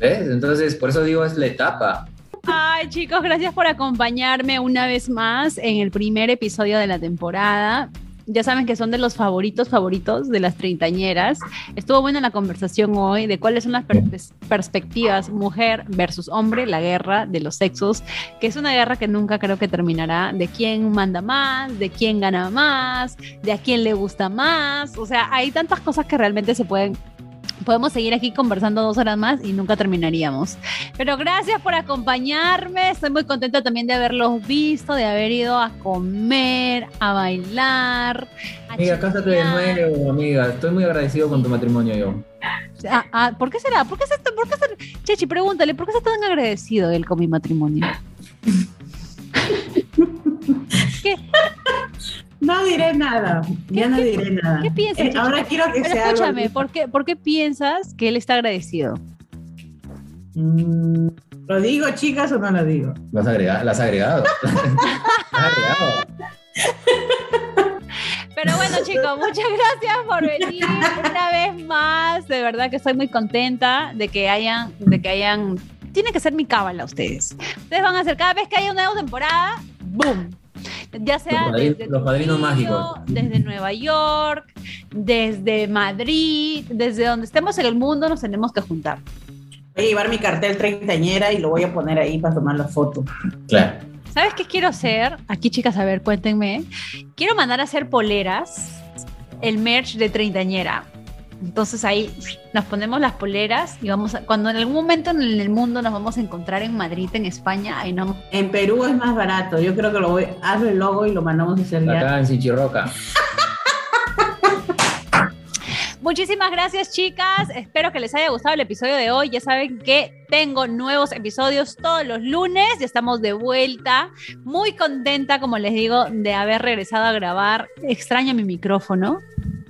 S2: ¿ves? Entonces, por eso digo, es la etapa.
S1: Ay, chicos, gracias por acompañarme una vez más en el primer episodio de la temporada. Ya saben que son de los favoritos favoritos de las treintañeras. Estuvo buena la conversación hoy de cuáles son las per- perspectivas mujer versus hombre, la guerra de los sexos, que es una guerra que nunca creo que terminará, de quién manda más, de quién gana más, de a quién le gusta más. O sea, hay tantas cosas que realmente se pueden... Podemos seguir aquí conversando dos horas más y nunca terminaríamos. Pero gracias por acompañarme. Estoy muy contenta también de haberlos visto, de haber ido a comer, a bailar. A
S2: Amiga, cásate de nuevo, amiga. Estoy muy agradecido con tu matrimonio yo.
S1: Ah, ah, ¿Por qué será? ¿Por qué, se, por qué se- Chechi, pregúntale, ¿por qué está tan agradecido él con mi matrimonio? ¿Qué,
S3: No diré nada. Ya no diré nada.
S1: qué piensas?
S3: Eh, ahora quiero que
S1: Pero
S3: sea.
S1: escúchame. ¿por qué, ¿por qué piensas que él está agradecido?
S3: Mm, ¿Lo digo, chicas, o no lo digo?
S2: Lo has agregado. Lo has agregado. Lo has agregado.
S1: Pero bueno, chicos, muchas gracias por venir una vez más. De verdad que estoy muy contenta de que hayan, de que hayan. Tiene que ser mi cábala ustedes. Ustedes van a hacer cada vez que haya una nueva temporada, ¡boom! Ya sea
S2: Los padri-
S1: desde
S2: los padrinos
S1: Trujillo,
S2: mágicos.
S1: desde Nueva York, desde Madrid, desde donde estemos en el mundo, nos tenemos que juntar.
S3: Voy a llevar mi cartel treintañera y lo voy a poner ahí para tomar la foto.
S2: Claro.
S1: ¿Sabes qué quiero hacer? Aquí, chicas, a ver, cuéntenme. Quiero mandar a hacer poleras, el merch de treintañera. Entonces ahí nos ponemos las poleras y vamos a, cuando en algún momento en el mundo nos vamos a encontrar en Madrid, en España, ahí no.
S3: En Perú es más barato. Yo creo que lo voy, hazlo el logo y lo mandamos a hacer.
S2: Acá en Sinchirroca.
S1: Muchísimas gracias, chicas. Espero que les haya gustado el episodio de hoy. Ya saben que tengo nuevos episodios todos los lunes. Ya estamos de vuelta. Muy contenta, como les digo, de haber regresado a grabar. Extraño mi micrófono.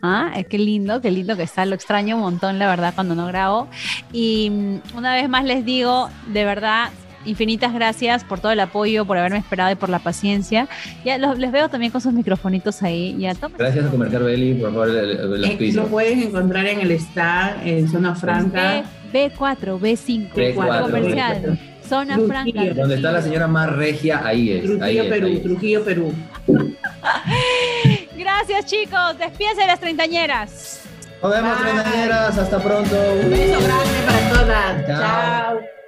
S1: Ah, qué lindo, qué lindo que está. Lo extraño un montón, la verdad, cuando no grabo. Y mm, una vez más les digo, de verdad, infinitas gracias por todo el apoyo, por haberme esperado y por la paciencia. Ya les veo también con sus microfonitos ahí. Ya,
S2: gracias a Comercial Belli por favor el,
S3: el, Lo pueden encontrar en el stand, en Zona Franca.
S1: B, 4 B5, B4, comercial. Zona Franca.
S2: Donde está la señora más regia, ahí es.
S3: Trujillo, Perú, Trujillo, Perú.
S1: Gracias, chicos. Despídense de las treintañeras.
S2: Nos vemos, treintañeras. Hasta pronto.
S3: Un beso grande para todas. Chao.